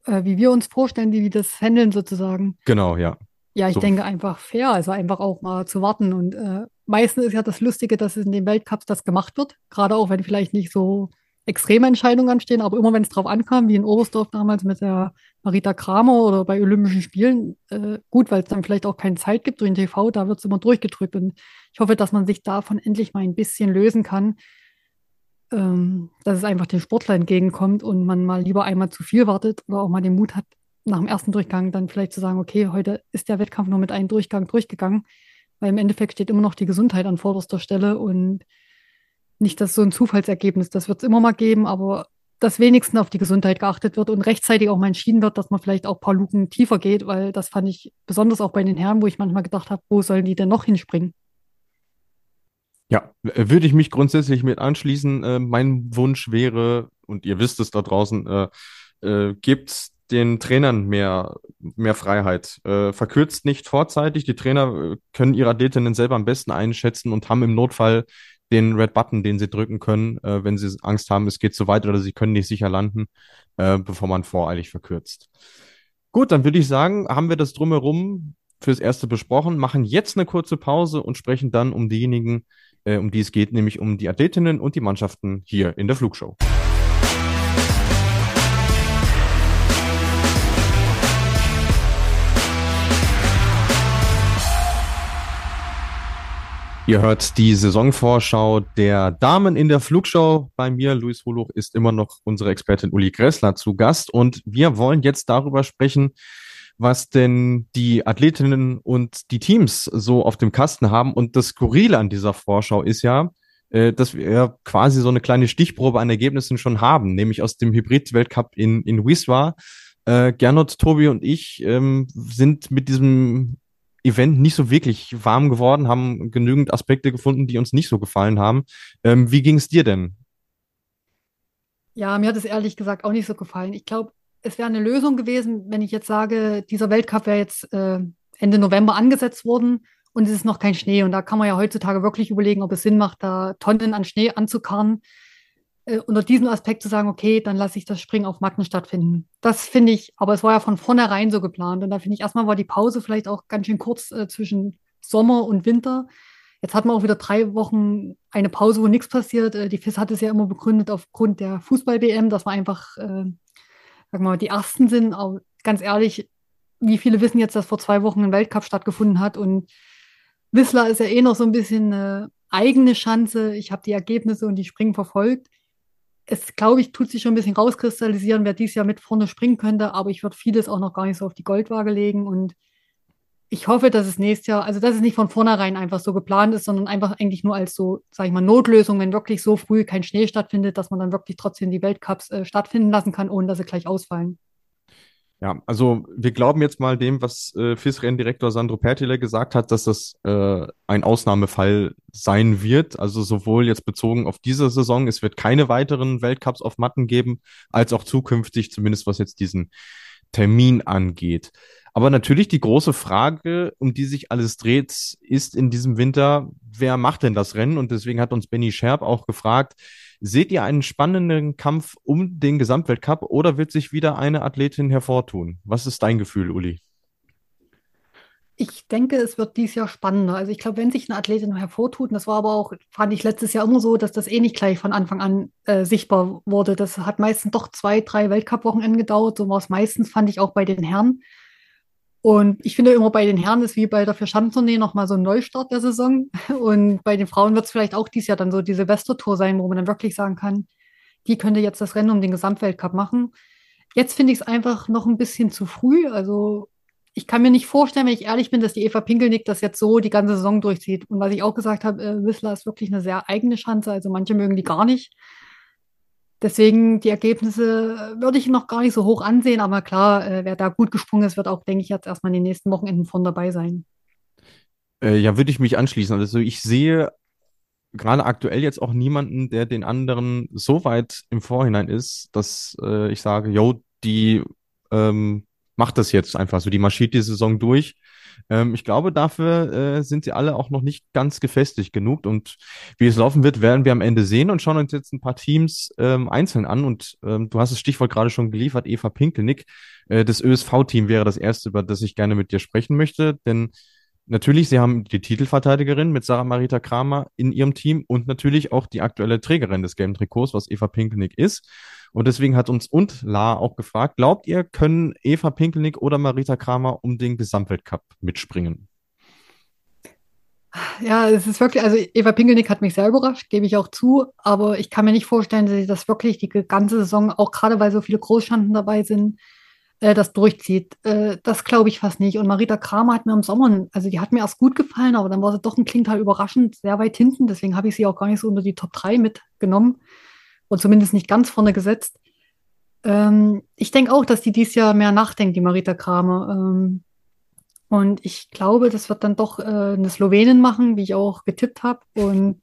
äh, wie wir uns vorstellen, die, die das handeln sozusagen. Genau, ja. Ja, ich so. denke einfach fair, also einfach auch mal zu warten. Und äh, meistens ist ja das Lustige, dass es in den Weltcups das gemacht wird, gerade auch wenn vielleicht nicht so extreme Entscheidungen anstehen, aber immer wenn es drauf ankam, wie in Oberstdorf damals mit der Marita Kramer oder bei Olympischen Spielen, äh, gut, weil es dann vielleicht auch keine Zeit gibt durch den TV, da wird es immer durchgedrückt. Und ich hoffe, dass man sich davon endlich mal ein bisschen lösen kann, ähm, dass es einfach den Sportler entgegenkommt und man mal lieber einmal zu viel wartet oder auch mal den Mut hat, nach dem ersten Durchgang dann vielleicht zu sagen, okay, heute ist der Wettkampf nur mit einem Durchgang durchgegangen, weil im Endeffekt steht immer noch die Gesundheit an vorderster Stelle und nicht das so ein Zufallsergebnis. Das wird es immer mal geben, aber dass wenigstens auf die Gesundheit geachtet wird und rechtzeitig auch mal entschieden wird, dass man vielleicht auch ein paar Luken tiefer geht, weil das fand ich besonders auch bei den Herren, wo ich manchmal gedacht habe, wo sollen die denn noch hinspringen? Ja, würde ich mich grundsätzlich mit anschließen. Äh, mein Wunsch wäre, und ihr wisst es da draußen, äh, äh, gibt den Trainern mehr, mehr Freiheit. Äh, verkürzt nicht vorzeitig. Die Trainer äh, können ihre Athletinnen selber am besten einschätzen und haben im Notfall den Red Button, den sie drücken können, äh, wenn sie Angst haben, es geht zu weit oder sie können nicht sicher landen, äh, bevor man voreilig verkürzt. Gut, dann würde ich sagen, haben wir das drumherum fürs Erste besprochen, machen jetzt eine kurze Pause und sprechen dann um diejenigen, äh, um die es geht, nämlich um die Athletinnen und die Mannschaften hier in der Flugshow. Ihr hört die Saisonvorschau der Damen in der Flugshow. Bei mir, Luis Holuch, ist immer noch unsere Expertin Uli Gressler zu Gast und wir wollen jetzt darüber sprechen, was denn die Athletinnen und die Teams so auf dem Kasten haben. Und das Skurrile an dieser Vorschau ist ja, äh, dass wir quasi so eine kleine Stichprobe an Ergebnissen schon haben, nämlich aus dem Hybrid-Weltcup in, in Wiswa. Äh, Gernot, Tobi und ich ähm, sind mit diesem Event nicht so wirklich warm geworden, haben genügend Aspekte gefunden, die uns nicht so gefallen haben. Ähm, wie ging es dir denn? Ja, mir hat es ehrlich gesagt auch nicht so gefallen. Ich glaube, es wäre eine Lösung gewesen, wenn ich jetzt sage, dieser Weltcup wäre jetzt äh, Ende November angesetzt worden und es ist noch kein Schnee. Und da kann man ja heutzutage wirklich überlegen, ob es Sinn macht, da Tonnen an Schnee anzukarren. Äh, unter diesem Aspekt zu sagen, okay, dann lasse ich das Springen auf Matten stattfinden. Das finde ich, aber es war ja von vornherein so geplant. Und da finde ich, erstmal war die Pause vielleicht auch ganz schön kurz äh, zwischen Sommer und Winter. Jetzt hat man auch wieder drei Wochen eine Pause, wo nichts passiert. Äh, die FIS hat es ja immer begründet aufgrund der Fußball-WM, dass man einfach äh, sag mal, die ersten sind, aber ganz ehrlich, wie viele wissen jetzt, dass vor zwei Wochen ein Weltcup stattgefunden hat und Whistler ist ja eh noch so ein bisschen eine eigene Chance. Ich habe die Ergebnisse und die Springen verfolgt. Es, glaube ich, tut sich schon ein bisschen rauskristallisieren, wer dieses Jahr mit vorne springen könnte, aber ich würde vieles auch noch gar nicht so auf die Goldwaage legen und ich hoffe, dass es nächstes Jahr, also dass es nicht von vornherein einfach so geplant ist, sondern einfach eigentlich nur als so, sage ich mal, Notlösung, wenn wirklich so früh kein Schnee stattfindet, dass man dann wirklich trotzdem die Weltcups äh, stattfinden lassen kann, ohne dass sie gleich ausfallen. Ja, also wir glauben jetzt mal dem, was äh, FIS-Renndirektor Sandro Pertile gesagt hat, dass das äh, ein Ausnahmefall sein wird. Also sowohl jetzt bezogen auf diese Saison, es wird keine weiteren Weltcups auf Matten geben, als auch zukünftig, zumindest was jetzt diesen Termin angeht. Aber natürlich die große Frage, um die sich alles dreht, ist in diesem Winter, wer macht denn das Rennen? Und deswegen hat uns Benny Scherb auch gefragt, seht ihr einen spannenden Kampf um den Gesamtweltcup oder wird sich wieder eine Athletin hervortun? Was ist dein Gefühl, Uli? Ich denke, es wird dieses Jahr spannender. Also ich glaube, wenn sich eine Athletin hervortut, und das war aber auch, fand ich letztes Jahr immer so, dass das eh nicht gleich von Anfang an äh, sichtbar wurde. Das hat meistens doch zwei, drei Weltcup-Wochenenden gedauert. So war es meistens, fand ich auch bei den Herren. Und ich finde immer bei den Herren ist wie bei der Vierschanzentournee nochmal so ein Neustart der Saison. Und bei den Frauen wird es vielleicht auch dieses Jahr dann so die Silvestertour sein, wo man dann wirklich sagen kann, die könnte jetzt das Rennen um den Gesamtweltcup machen. Jetzt finde ich es einfach noch ein bisschen zu früh. Also ich kann mir nicht vorstellen, wenn ich ehrlich bin, dass die Eva Pinkelnick das jetzt so die ganze Saison durchzieht. Und was ich auch gesagt habe, äh, Whistler ist wirklich eine sehr eigene Chance. Also manche mögen die gar nicht. Deswegen die Ergebnisse äh, würde ich noch gar nicht so hoch ansehen. Aber klar, äh, wer da gut gesprungen ist, wird auch, denke ich, jetzt erstmal in den nächsten Wochenenden von dabei sein. Äh, ja, würde ich mich anschließen. Also ich sehe gerade aktuell jetzt auch niemanden, der den anderen so weit im Vorhinein ist, dass äh, ich sage, yo, die ähm, macht das jetzt einfach so, die marschiert die Saison durch. Ähm, ich glaube, dafür äh, sind sie alle auch noch nicht ganz gefestigt genug. Und wie es laufen wird, werden wir am Ende sehen und schauen uns jetzt ein paar Teams ähm, einzeln an. Und ähm, du hast das Stichwort gerade schon geliefert, Eva Pinkelnick. Äh, das ÖSV-Team wäre das erste, über das ich gerne mit dir sprechen möchte, denn Natürlich, sie haben die Titelverteidigerin mit Sarah Marita Kramer in ihrem Team und natürlich auch die aktuelle Trägerin des gelben Trikots, was Eva Pinkelnick ist. Und deswegen hat uns und La auch gefragt, glaubt ihr, können Eva Pinkelnick oder Marita Kramer um den Gesamtweltcup mitspringen? Ja, es ist wirklich, also Eva Pinkelnick hat mich sehr überrascht, gebe ich auch zu, aber ich kann mir nicht vorstellen, dass sie das wirklich die ganze Saison, auch gerade weil so viele Großschanden dabei sind, äh, das durchzieht. Äh, das glaube ich fast nicht. Und Marita Kramer hat mir im Sommer, also die hat mir erst gut gefallen, aber dann war sie doch ein Klintal überraschend sehr weit hinten. Deswegen habe ich sie auch gar nicht so unter die Top 3 mitgenommen und zumindest nicht ganz vorne gesetzt. Ähm, ich denke auch, dass die dieses Jahr mehr nachdenkt, die Marita Kramer. Ähm, und ich glaube, das wird dann doch äh, eine Slowenin machen, wie ich auch getippt habe. Und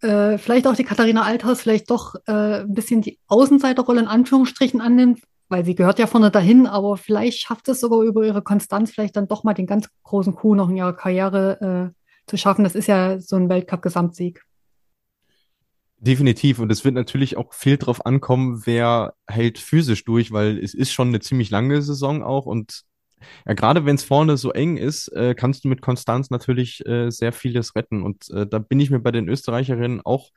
vielleicht auch die Katharina Althaus vielleicht doch ein bisschen die Außenseiterrolle in Anführungsstrichen annimmt, weil sie gehört ja vorne dahin, aber vielleicht schafft es sogar über ihre Konstanz vielleicht dann doch mal den ganz großen Coup noch in ihrer Karriere äh, zu schaffen. Das ist ja so ein Weltcup-Gesamtsieg. Definitiv. Und es wird natürlich auch viel drauf ankommen, wer hält physisch durch, weil es ist schon eine ziemlich lange Saison auch. Und ja, gerade wenn es vorne so eng ist, äh, kannst du mit Konstanz natürlich äh, sehr vieles retten. Und äh, da bin ich mir bei den Österreicherinnen auch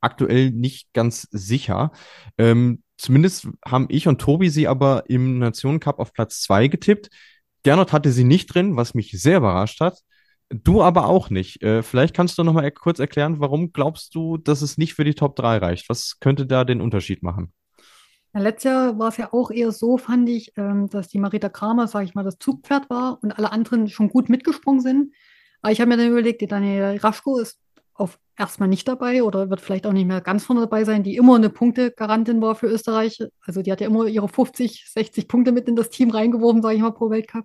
aktuell nicht ganz sicher. Ähm, zumindest haben ich und Tobi sie aber im Nationencup auf Platz zwei getippt. Gernot hatte sie nicht drin, was mich sehr überrascht hat. Du aber auch nicht. Äh, vielleicht kannst du noch mal kurz erklären, warum glaubst du, dass es nicht für die Top 3 reicht? Was könnte da den Unterschied machen? Letztes Jahr war es ja auch eher so, fand ich, ähm, dass die Marita Kramer, sage ich mal, das Zugpferd war und alle anderen schon gut mitgesprungen sind. Aber ich habe mir dann überlegt, die Daniela Raschko ist erstmal nicht dabei oder wird vielleicht auch nicht mehr ganz vorne dabei sein, die immer eine Punktegarantin war für Österreich. Also die hat ja immer ihre 50, 60 Punkte mit in das Team reingeworfen, sage ich mal, pro Weltcup.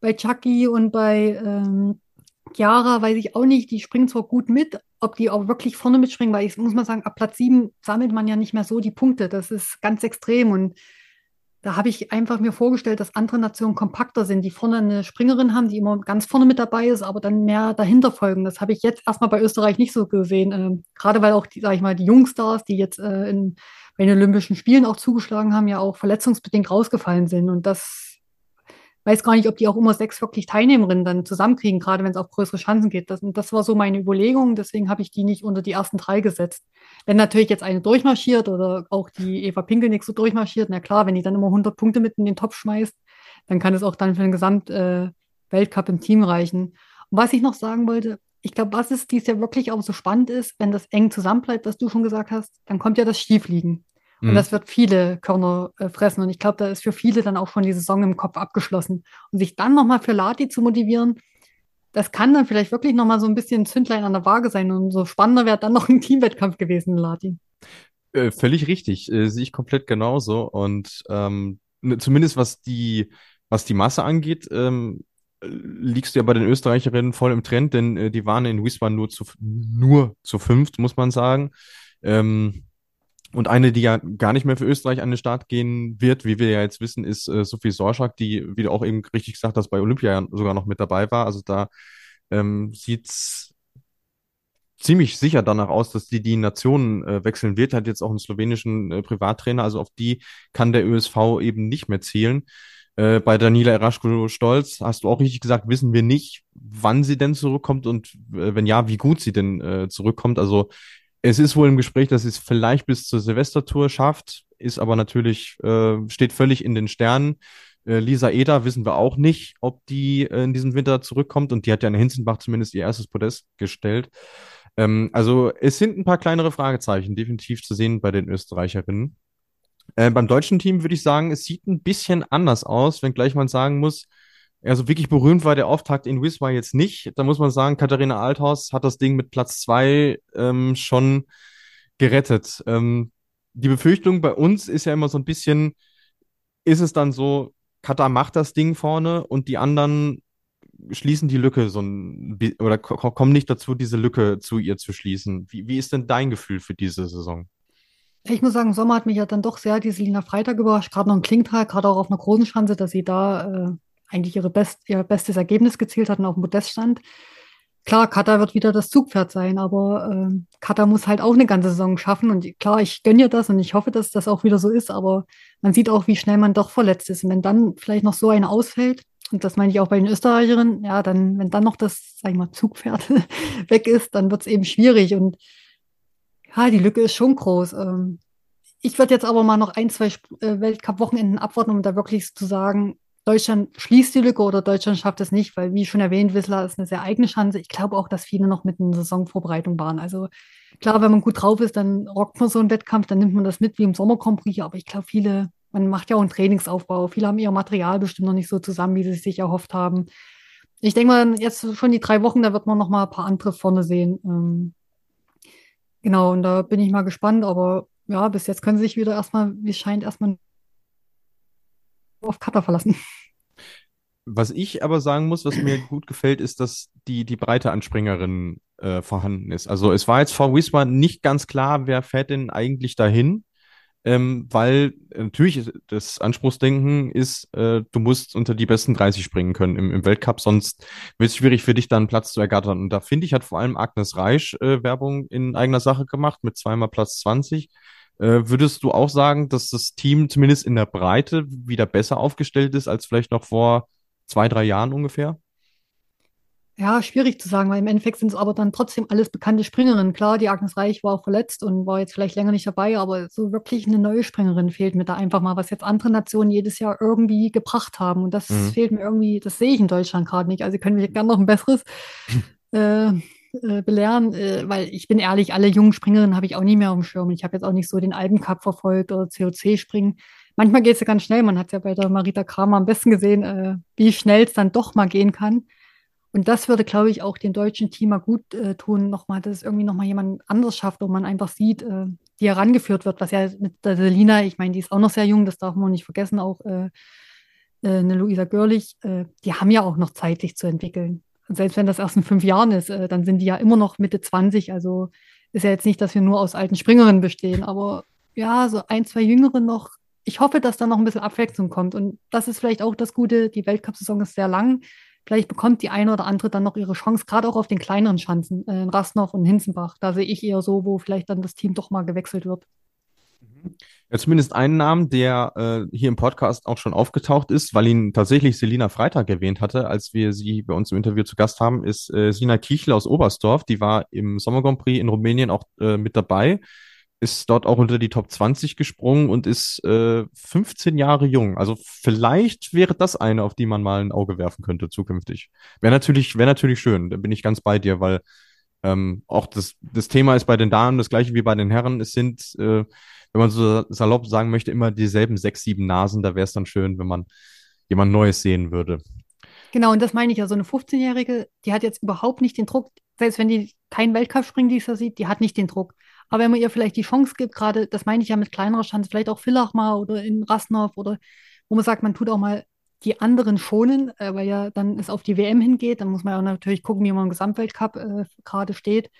Bei Chucky und bei ähm, Chiara weiß ich auch nicht, die springen zwar gut mit, ob die auch wirklich vorne mitspringen, weil ich muss mal sagen, ab Platz 7 sammelt man ja nicht mehr so die Punkte. Das ist ganz extrem und da habe ich einfach mir vorgestellt, dass andere Nationen kompakter sind, die vorne eine Springerin haben, die immer ganz vorne mit dabei ist, aber dann mehr dahinter folgen. Das habe ich jetzt erstmal bei Österreich nicht so gesehen. Ähm, gerade weil auch, die, sag ich mal, die Jungstars, die jetzt äh, in, bei den Olympischen Spielen auch zugeschlagen haben, ja auch verletzungsbedingt rausgefallen sind. Und das weiß gar nicht, ob die auch immer sechs wirklich Teilnehmerinnen dann zusammenkriegen, gerade wenn es auf größere Chancen geht. Das, das war so meine Überlegung, deswegen habe ich die nicht unter die ersten drei gesetzt. Wenn natürlich jetzt eine durchmarschiert oder auch die Eva Pinkelnick so durchmarschiert, na klar, wenn die dann immer 100 Punkte mit in den Topf schmeißt, dann kann es auch dann für den Gesamt-Weltcup äh, im Team reichen. Und was ich noch sagen wollte, ich glaube, was es dies Jahr wirklich auch so spannend ist, wenn das eng zusammenbleibt, was du schon gesagt hast, dann kommt ja das Schiefliegen. Und Mhm. das wird viele Körner äh, fressen. Und ich glaube, da ist für viele dann auch schon die Saison im Kopf abgeschlossen. Und sich dann nochmal für Lati zu motivieren, das kann dann vielleicht wirklich nochmal so ein bisschen Zündlein an der Waage sein. Und so spannender wäre dann noch ein Teamwettkampf gewesen, Lati. Äh, völlig richtig, äh, sehe ich komplett genauso. Und ähm, ne, zumindest was die, was die Masse angeht, ähm, äh, liegst du ja bei den Österreicherinnen voll im Trend, denn äh, die waren in Wiesbaden nur zu, nur zu fünft, muss man sagen. Ähm, und eine, die ja gar nicht mehr für Österreich an den Start gehen wird, wie wir ja jetzt wissen, ist äh, Sophie Sorschak, die, wie du auch eben richtig gesagt hast, bei Olympia ja sogar noch mit dabei war. Also da ähm, sieht's ziemlich sicher danach aus, dass die die Nationen äh, wechseln wird. Hat jetzt auch einen slowenischen äh, Privattrainer, also auf die kann der ÖSV eben nicht mehr zielen. Äh, bei Daniela Eraschko-Stolz hast du auch richtig gesagt, wissen wir nicht, wann sie denn zurückkommt und äh, wenn ja, wie gut sie denn äh, zurückkommt. Also es ist wohl im Gespräch, dass es vielleicht bis zur Silvestertour schafft, ist aber natürlich, äh, steht völlig in den Sternen. Äh, Lisa Eder wissen wir auch nicht, ob die äh, in diesem Winter zurückkommt und die hat ja in Hinzenbach zumindest ihr erstes Podest gestellt. Ähm, also es sind ein paar kleinere Fragezeichen definitiv zu sehen bei den Österreicherinnen. Äh, beim deutschen Team würde ich sagen, es sieht ein bisschen anders aus, wenngleich man sagen muss, also wirklich berühmt war der Auftakt in Wismar jetzt nicht. Da muss man sagen, Katharina Althaus hat das Ding mit Platz zwei ähm, schon gerettet. Ähm, die Befürchtung bei uns ist ja immer so ein bisschen, ist es dann so, Katar macht das Ding vorne und die anderen schließen die Lücke so ein oder ko kommen nicht dazu, diese Lücke zu ihr zu schließen. Wie, wie ist denn dein Gefühl für diese Saison? Ich muss sagen, Sommer hat mich ja dann doch sehr die Selina Freitag überrascht, gerade noch im Klingenthal, gerade auch auf einer großen Schanze, dass sie da äh, eigentlich ihre Best, ihr bestes Ergebnis gezielt hat und auf dem Podest stand. Klar, Kata wird wieder das Zugpferd sein, aber ähm, Kata muss halt auch eine ganze Saison schaffen. Und klar, ich gönne ihr das und ich hoffe, dass das auch wieder so ist, aber man sieht auch, wie schnell man doch verletzt ist. Und wenn dann vielleicht noch so eine ausfällt, und das meine ich auch bei den Österreicherinnen, ja, dann, wenn dann noch das, sag ich mal, Zugpferd weg ist, dann wird es eben schwierig. Und ja, die Lücke ist schon groß. Ähm, ich würde jetzt aber mal noch ein, zwei äh, Weltcup-Wochenenden abwarten, um da wirklich zu sagen, Deutschland schließt die Lücke oder Deutschland schafft es nicht, weil, wie schon erwähnt, Whistler ist eine sehr eigene Chance. Ich glaube auch, dass viele noch mit einer Saisonvorbereitung waren. Also klar, wenn man gut drauf ist, dann rockt man so einen Wettkampf, dann nimmt man das mit wie im Sommer. Aber ich glaube, viele, man macht ja auch einen Trainingsaufbau. Viele haben ihr Material bestimmt noch nicht so zusammen, wie sie sich erhofft haben. Ich denke mal, jetzt schon die drei Wochen, da wird man noch mal ein paar andere vorne sehen. Ähm, genau, und da bin ich mal gespannt. Aber ja, bis jetzt können sie sich wieder erstmal, wie es scheint, erstmal auf Cutter verlassen. Was ich aber sagen muss, was mir gut gefällt, ist, dass die, die Breite an Springerinnen äh, vorhanden ist. Also es war jetzt vor Wiesbaden nicht ganz klar, wer fährt denn eigentlich dahin, ähm, weil äh, natürlich das Anspruchsdenken ist, äh, du musst unter die besten 30 springen können im, im Weltcup, sonst wird es schwierig für dich, da einen Platz zu ergattern. Und da finde ich, hat vor allem Agnes Reisch äh, Werbung in eigener Sache gemacht mit zweimal Platz 20. Äh, würdest du auch sagen, dass das Team zumindest in der Breite wieder besser aufgestellt ist als vielleicht noch vor zwei, drei Jahren ungefähr? Ja, schwierig zu sagen, weil im Endeffekt sind es aber dann trotzdem alles bekannte Springerinnen. Klar, die Agnes Reich war auch verletzt und war jetzt vielleicht länger nicht dabei, aber so wirklich eine neue Springerin fehlt mir da einfach mal, was jetzt andere Nationen jedes Jahr irgendwie gebracht haben. Und das Mhm. fehlt mir irgendwie, das sehe ich in Deutschland gerade nicht. Also können wir gerne noch ein besseres äh, äh, belehren, äh, weil ich bin ehrlich, alle jungen Springerinnen habe ich auch nie mehr auf dem Schirm. Ich habe jetzt auch nicht so den Alpencup verfolgt oder COC-Springen. Manchmal geht es ja ganz schnell. Man hat ja bei der Marita Kramer am besten gesehen, äh, wie schnell es dann doch mal gehen kann. Und das würde, glaube ich, auch dem deutschen Team mal gut äh, tun, nochmal, dass es irgendwie nochmal jemand anderes schafft, wo man einfach sieht, äh, die herangeführt wird, was ja mit der Selina, ich meine, die ist auch noch sehr jung, das darf man nicht vergessen, auch äh, äh, eine Luisa Görlich, äh, die haben ja auch noch Zeit, sich zu entwickeln. Und selbst wenn das erst in fünf Jahren ist, äh, dann sind die ja immer noch Mitte 20. Also ist ja jetzt nicht, dass wir nur aus alten Springerinnen bestehen, aber ja, so ein, zwei Jüngere noch. Ich hoffe, dass da noch ein bisschen Abwechslung kommt. Und das ist vielleicht auch das Gute. Die Weltcup-Saison ist sehr lang. Vielleicht bekommt die eine oder andere dann noch ihre Chance, gerade auch auf den kleineren Schanzen, äh, in Rasnach und Hinzenbach. Da sehe ich eher so, wo vielleicht dann das Team doch mal gewechselt wird. Ja, zumindest einen Namen, der äh, hier im Podcast auch schon aufgetaucht ist, weil ihn tatsächlich Selina Freitag erwähnt hatte, als wir sie bei uns im Interview zu Gast haben, ist äh, Sina Kichel aus Oberstdorf. Die war im Sommer Grand Prix in Rumänien auch äh, mit dabei. ist dort auch unter die Top 20 gesprungen und ist äh, 15 Jahre jung. Also vielleicht wäre das eine, auf die man mal ein Auge werfen könnte zukünftig. Wäre natürlich, wäre natürlich schön. Da bin ich ganz bei dir, weil ähm, auch das, das Thema ist bei den Damen das gleiche wie bei den Herren. Es sind, äh, wenn man so salopp sagen möchte, immer dieselben sechs, sieben Nasen. Da wäre es dann schön, wenn man jemand Neues sehen würde. Genau, und das meine ich ja. So eine 15-Jährige, die hat jetzt überhaupt nicht den Druck, selbst wenn die keinen Weltcup springen dieses Jahr sieht, die hat nicht den Druck. Aber wenn man ihr vielleicht die Chance gibt, gerade, das meine ich ja mit kleinerer Chance, vielleicht auch Villach mal oder in Rasnov oder wo man sagt, man tut auch mal die anderen schonen, äh, weil ja dann es auf die WM hingeht, dann muss man ja natürlich gucken, wie man im Gesamtweltcup äh, gerade steht.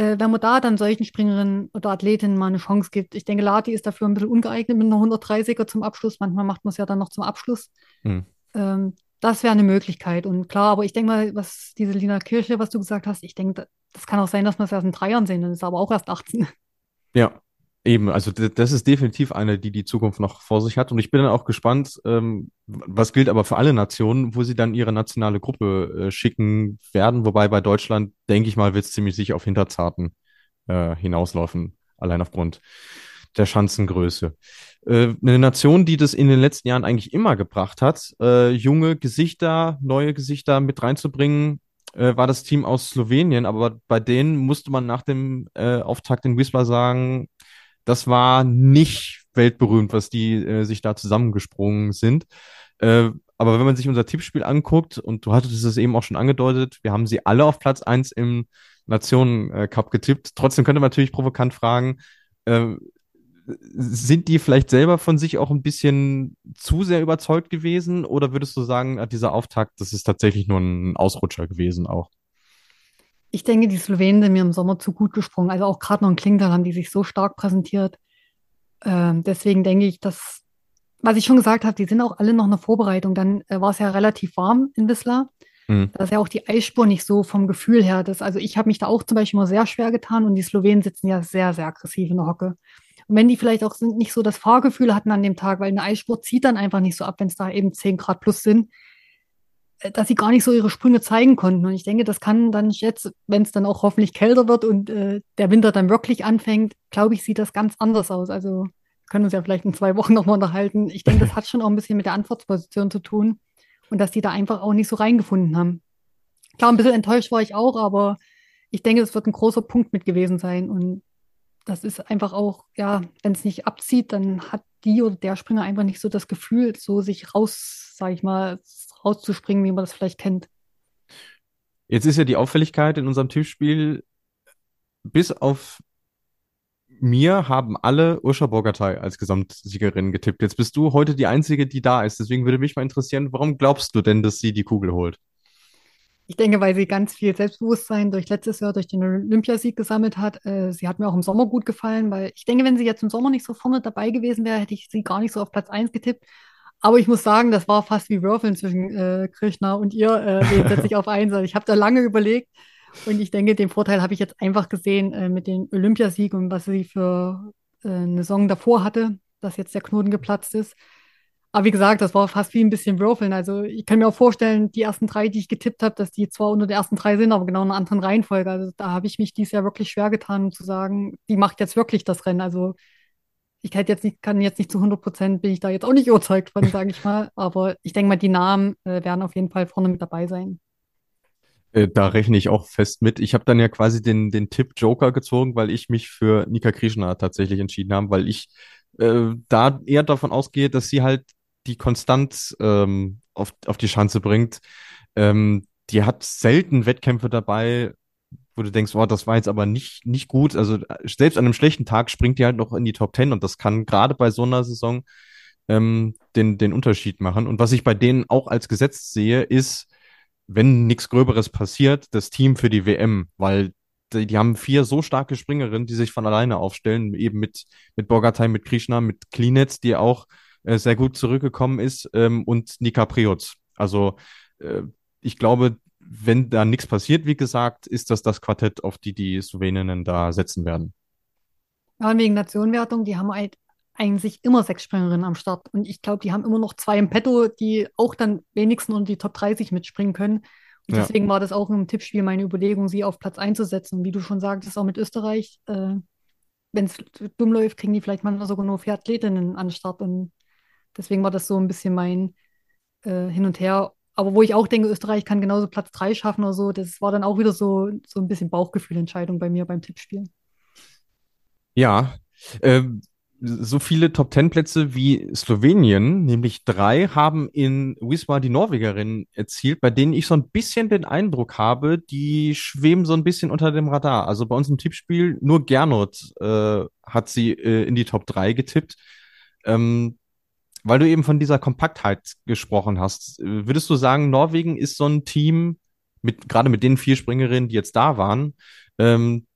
Äh, wenn man da dann solchen Springerinnen oder Athletinnen mal eine Chance gibt. Ich denke, Lati ist dafür ein bisschen ungeeignet mit einer 130er zum Abschluss. Manchmal macht man es ja dann noch zum Abschluss. Mhm. Ähm, das wäre eine Möglichkeit. Und klar, aber ich denke mal, was diese Lina Kirche, was du gesagt hast, ich denke, das kann auch sein, dass wir es erst in drei Jahren sehen, dann ist aber auch erst 18. Ja, Eben, also das ist definitiv eine, die die Zukunft noch vor sich hat. Und ich bin dann auch gespannt, ähm, was gilt aber für alle Nationen, wo sie dann ihre nationale Gruppe äh, schicken werden. Wobei bei Deutschland, denke ich mal, wird es ziemlich sicher auf Hinterzarten äh, hinauslaufen, allein aufgrund der Schanzengröße. Äh, eine Nation, die das in den letzten Jahren eigentlich immer gebracht hat, äh, junge Gesichter, neue Gesichter mit reinzubringen, äh, war das Team aus Slowenien. Aber bei denen musste man nach dem äh, Auftakt in Wismar sagen, das war nicht weltberühmt, was die äh, sich da zusammengesprungen sind. Äh, aber wenn man sich unser Tippspiel anguckt, und du hattest es eben auch schon angedeutet, wir haben sie alle auf Platz 1 im Nationen Cup getippt. Trotzdem könnte man natürlich provokant fragen, äh, sind die vielleicht selber von sich auch ein bisschen zu sehr überzeugt gewesen? Oder würdest du sagen, dieser Auftakt, das ist tatsächlich nur ein Ausrutscher gewesen auch? Ich denke, die Slowenen sind mir im Sommer zu gut gesprungen. Also auch gerade noch in Klingtal haben die sich so stark präsentiert. Ähm, deswegen denke ich, dass, was ich schon gesagt habe, die sind auch alle noch in der Vorbereitung. Dann äh, war es ja relativ warm in Wisla. Mhm. Da ist ja auch die Eisspur nicht so vom Gefühl her. Das, also ich habe mich da auch zum Beispiel immer sehr schwer getan und die Slowenen sitzen ja sehr, sehr aggressiv in der Hocke. Und wenn die vielleicht auch nicht so das Fahrgefühl hatten an dem Tag, weil eine Eisspur zieht dann einfach nicht so ab, wenn es da eben 10 Grad plus sind, dass sie gar nicht so ihre Sprünge zeigen konnten. Und ich denke, das kann dann jetzt, wenn es dann auch hoffentlich kälter wird und äh, der Winter dann wirklich anfängt, glaube ich, sieht das ganz anders aus. Also können uns ja vielleicht in zwei Wochen nochmal unterhalten. Ich denke, das hat schon auch ein bisschen mit der Antwortposition zu tun und dass die da einfach auch nicht so reingefunden haben. Klar, ein bisschen enttäuscht war ich auch, aber ich denke, es wird ein großer Punkt mit gewesen sein. Und das ist einfach auch, ja, wenn es nicht abzieht, dann hat die oder der Springer einfach nicht so das Gefühl, so sich raus, sage ich mal, rauszuspringen, wie man das vielleicht kennt. Jetzt ist ja die Auffälligkeit in unserem Tippspiel, bis auf mir haben alle Urscha Bogatay als Gesamtsiegerin getippt. Jetzt bist du heute die Einzige, die da ist. Deswegen würde mich mal interessieren, warum glaubst du denn, dass sie die Kugel holt? Ich denke, weil sie ganz viel Selbstbewusstsein durch letztes Jahr, durch den Olympiasieg gesammelt hat. Äh, sie hat mir auch im Sommer gut gefallen, weil ich denke, wenn sie jetzt im Sommer nicht so vorne dabei gewesen wäre, hätte ich sie gar nicht so auf Platz 1 getippt. Aber ich muss sagen, das war fast wie Würfeln zwischen äh, Krishna und ihr. Äh, wen setze ich auf eins? Also ich habe da lange überlegt und ich denke, den Vorteil habe ich jetzt einfach gesehen äh, mit dem Olympiasieg und was sie für äh, eine Saison davor hatte, dass jetzt der Knoten geplatzt ist. Aber wie gesagt, das war fast wie ein bisschen Würfeln. Also ich kann mir auch vorstellen, die ersten drei, die ich getippt habe, dass die zwar unter der ersten drei sind, aber genau in einer anderen Reihenfolge. Also da habe ich mich dieses Jahr wirklich schwer getan, um zu sagen, die macht jetzt wirklich das Rennen. Also ich kann jetzt nicht, kann jetzt nicht zu 100 Prozent, bin ich da jetzt auch nicht überzeugt von, sage ich mal. Aber ich denke mal, die Namen äh, werden auf jeden Fall vorne mit dabei sein. Äh, da rechne ich auch fest mit. Ich habe dann ja quasi den, den Tipp Joker gezogen, weil ich mich für Nika Krishna tatsächlich entschieden habe, weil ich äh, da eher davon ausgehe, dass sie halt die Konstanz ähm, auf, auf die Schanze bringt. Ähm, die hat selten Wettkämpfe dabei, wo du denkst, oh, das war jetzt aber nicht, nicht gut. Also selbst an einem schlechten Tag springt die halt noch in die Top Ten und das kann gerade bei so einer Saison ähm, den, den Unterschied machen. Und was ich bei denen auch als Gesetz sehe, ist, wenn nichts Gröberes passiert, das Team für die WM, weil die, die, haben vier so starke Springerinnen, die sich von alleine aufstellen, eben mit, mit Bogatay, mit Krishna, mit Klinetz, die auch äh, sehr gut zurückgekommen ist, ähm, und Nika Prioc. Also äh, ich glaube, wenn da nichts passiert, wie gesagt, ist das das Quartett, auf die die Sloweninnen da setzen werden. Ja, und wegen Nationenwertung, die haben halt eigentlich immer sechs Springerinnen am Start. Und ich glaube, die haben immer noch zwei im Petto, die auch dann wenigstens unter die Top 30 mitspringen können. Und ja. deswegen war das auch im Tippspiel meine Überlegung, sie auf Platz einzusetzen. Und wie du schon sagtest, auch mit Österreich, äh, wenn es dumm läuft, kriegen die vielleicht manchmal sogar nur vier Athletinnen an den Start. Und deswegen war das so ein bisschen mein äh, Hin und Her. Aber wo ich auch denke, Österreich kann genauso Platz 3 schaffen oder so, das war dann auch wieder so, so ein bisschen Bauchgefühlentscheidung bei mir beim Tippspielen. Ja, ähm, so viele Top Ten Plätze wie Slowenien, nämlich drei, haben in Wismar die Norwegerinnen erzielt, bei denen ich so ein bisschen den Eindruck habe, die schweben so ein bisschen unter dem Radar. Also bei uns im Tippspiel nur Gernot äh, hat sie äh, in die Top 3 getippt. Ähm, weil du eben von dieser Kompaktheit gesprochen hast, würdest du sagen, Norwegen ist so ein Team, mit, gerade mit den vier Springerinnen, die jetzt da waren, ähm,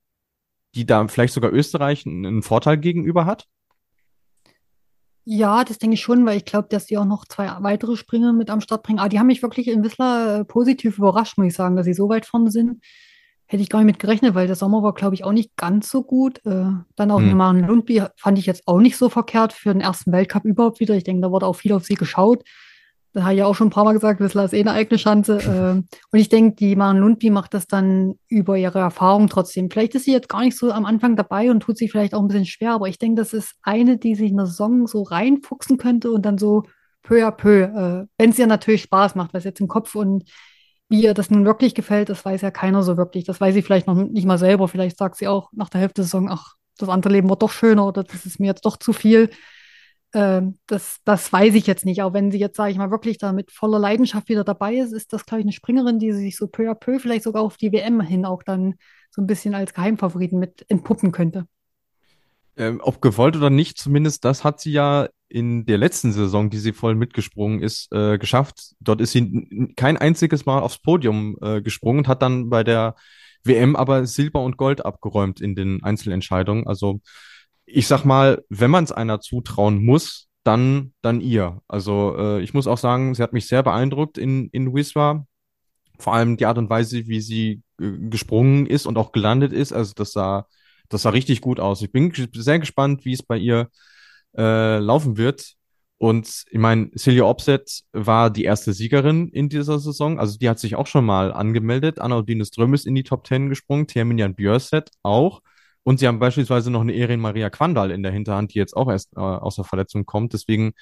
die da vielleicht sogar Österreich einen Vorteil gegenüber hat? Ja, das denke ich schon, weil ich glaube, dass die auch noch zwei weitere Springer mit am Start bringen. Aber die haben mich wirklich in Whistler äh, positiv überrascht, muss ich sagen, dass sie so weit vorne sind. Hätte ich gar nicht mit gerechnet, weil der Sommer war, glaube ich, auch nicht ganz so gut. Äh, dann auch hm. Maren Lundby fand ich jetzt auch nicht so verkehrt für den ersten Weltcup überhaupt wieder. Ich denke, da wurde auch viel auf sie geschaut. Da habe ich ja auch schon ein paar Mal gesagt, Whistler ist eh eine eigene Chance. Ähm, und ich denke, die Maren Lundby macht das dann über ihre Erfahrung trotzdem. Vielleicht ist sie jetzt gar nicht so am Anfang dabei und tut sich vielleicht auch ein bisschen schwer, aber ich denke, das ist eine, die sich in der Saison so reinfuchsen könnte und dann so peu à peu, äh, wenn es ihr natürlich Spaß macht, was jetzt im Kopf und wie ihr das nun wirklich gefällt, das weiß ja keiner so wirklich. Das weiß sie vielleicht noch nicht mal selber. Vielleicht sagt sie auch nach der Hälfte der Saison, ach, das andere Leben war doch schöner oder das ist mir jetzt doch zu viel. Ähm, das, das weiß ich jetzt nicht. Auch wenn sie jetzt, sage ich mal, wirklich da mit voller Leidenschaft wieder dabei ist, ist das, glaube ich, eine Springerin, die sich so peu à peu vielleicht sogar auf die WM hin auch dann so ein bisschen als Geheimfavoriten mit entpuppen könnte. Ähm, ob gewollt oder nicht, zumindest das hat sie ja in der letzten Saison, die sie voll mitgesprungen ist, äh, geschafft. Dort ist sie kein einziges Mal aufs Podium äh, gesprungen und hat dann bei der WM aber Silber und Gold abgeräumt in den Einzelentscheidungen. Also ich sag mal, wenn man es einer zutrauen muss, dann, dann ihr. Also äh, ich muss auch sagen, sie hat mich sehr beeindruckt in, in Wiswa. Vor allem die Art und Weise, wie sie äh, gesprungen ist und auch gelandet ist. Also das sah, das sah richtig gut aus. Ich bin sehr gespannt, wie es bei ihr äh, laufen wird. Und ich meine, Celia Opset war die erste Siegerin in dieser Saison. Also die hat sich auch schon mal angemeldet. Anna Odine Ström ist in die Top 10 gesprungen, Terminian Björset auch. Und sie haben beispielsweise noch eine Erin Maria Quandal in der Hinterhand, die jetzt auch erst äh, aus der Verletzung kommt. Deswegen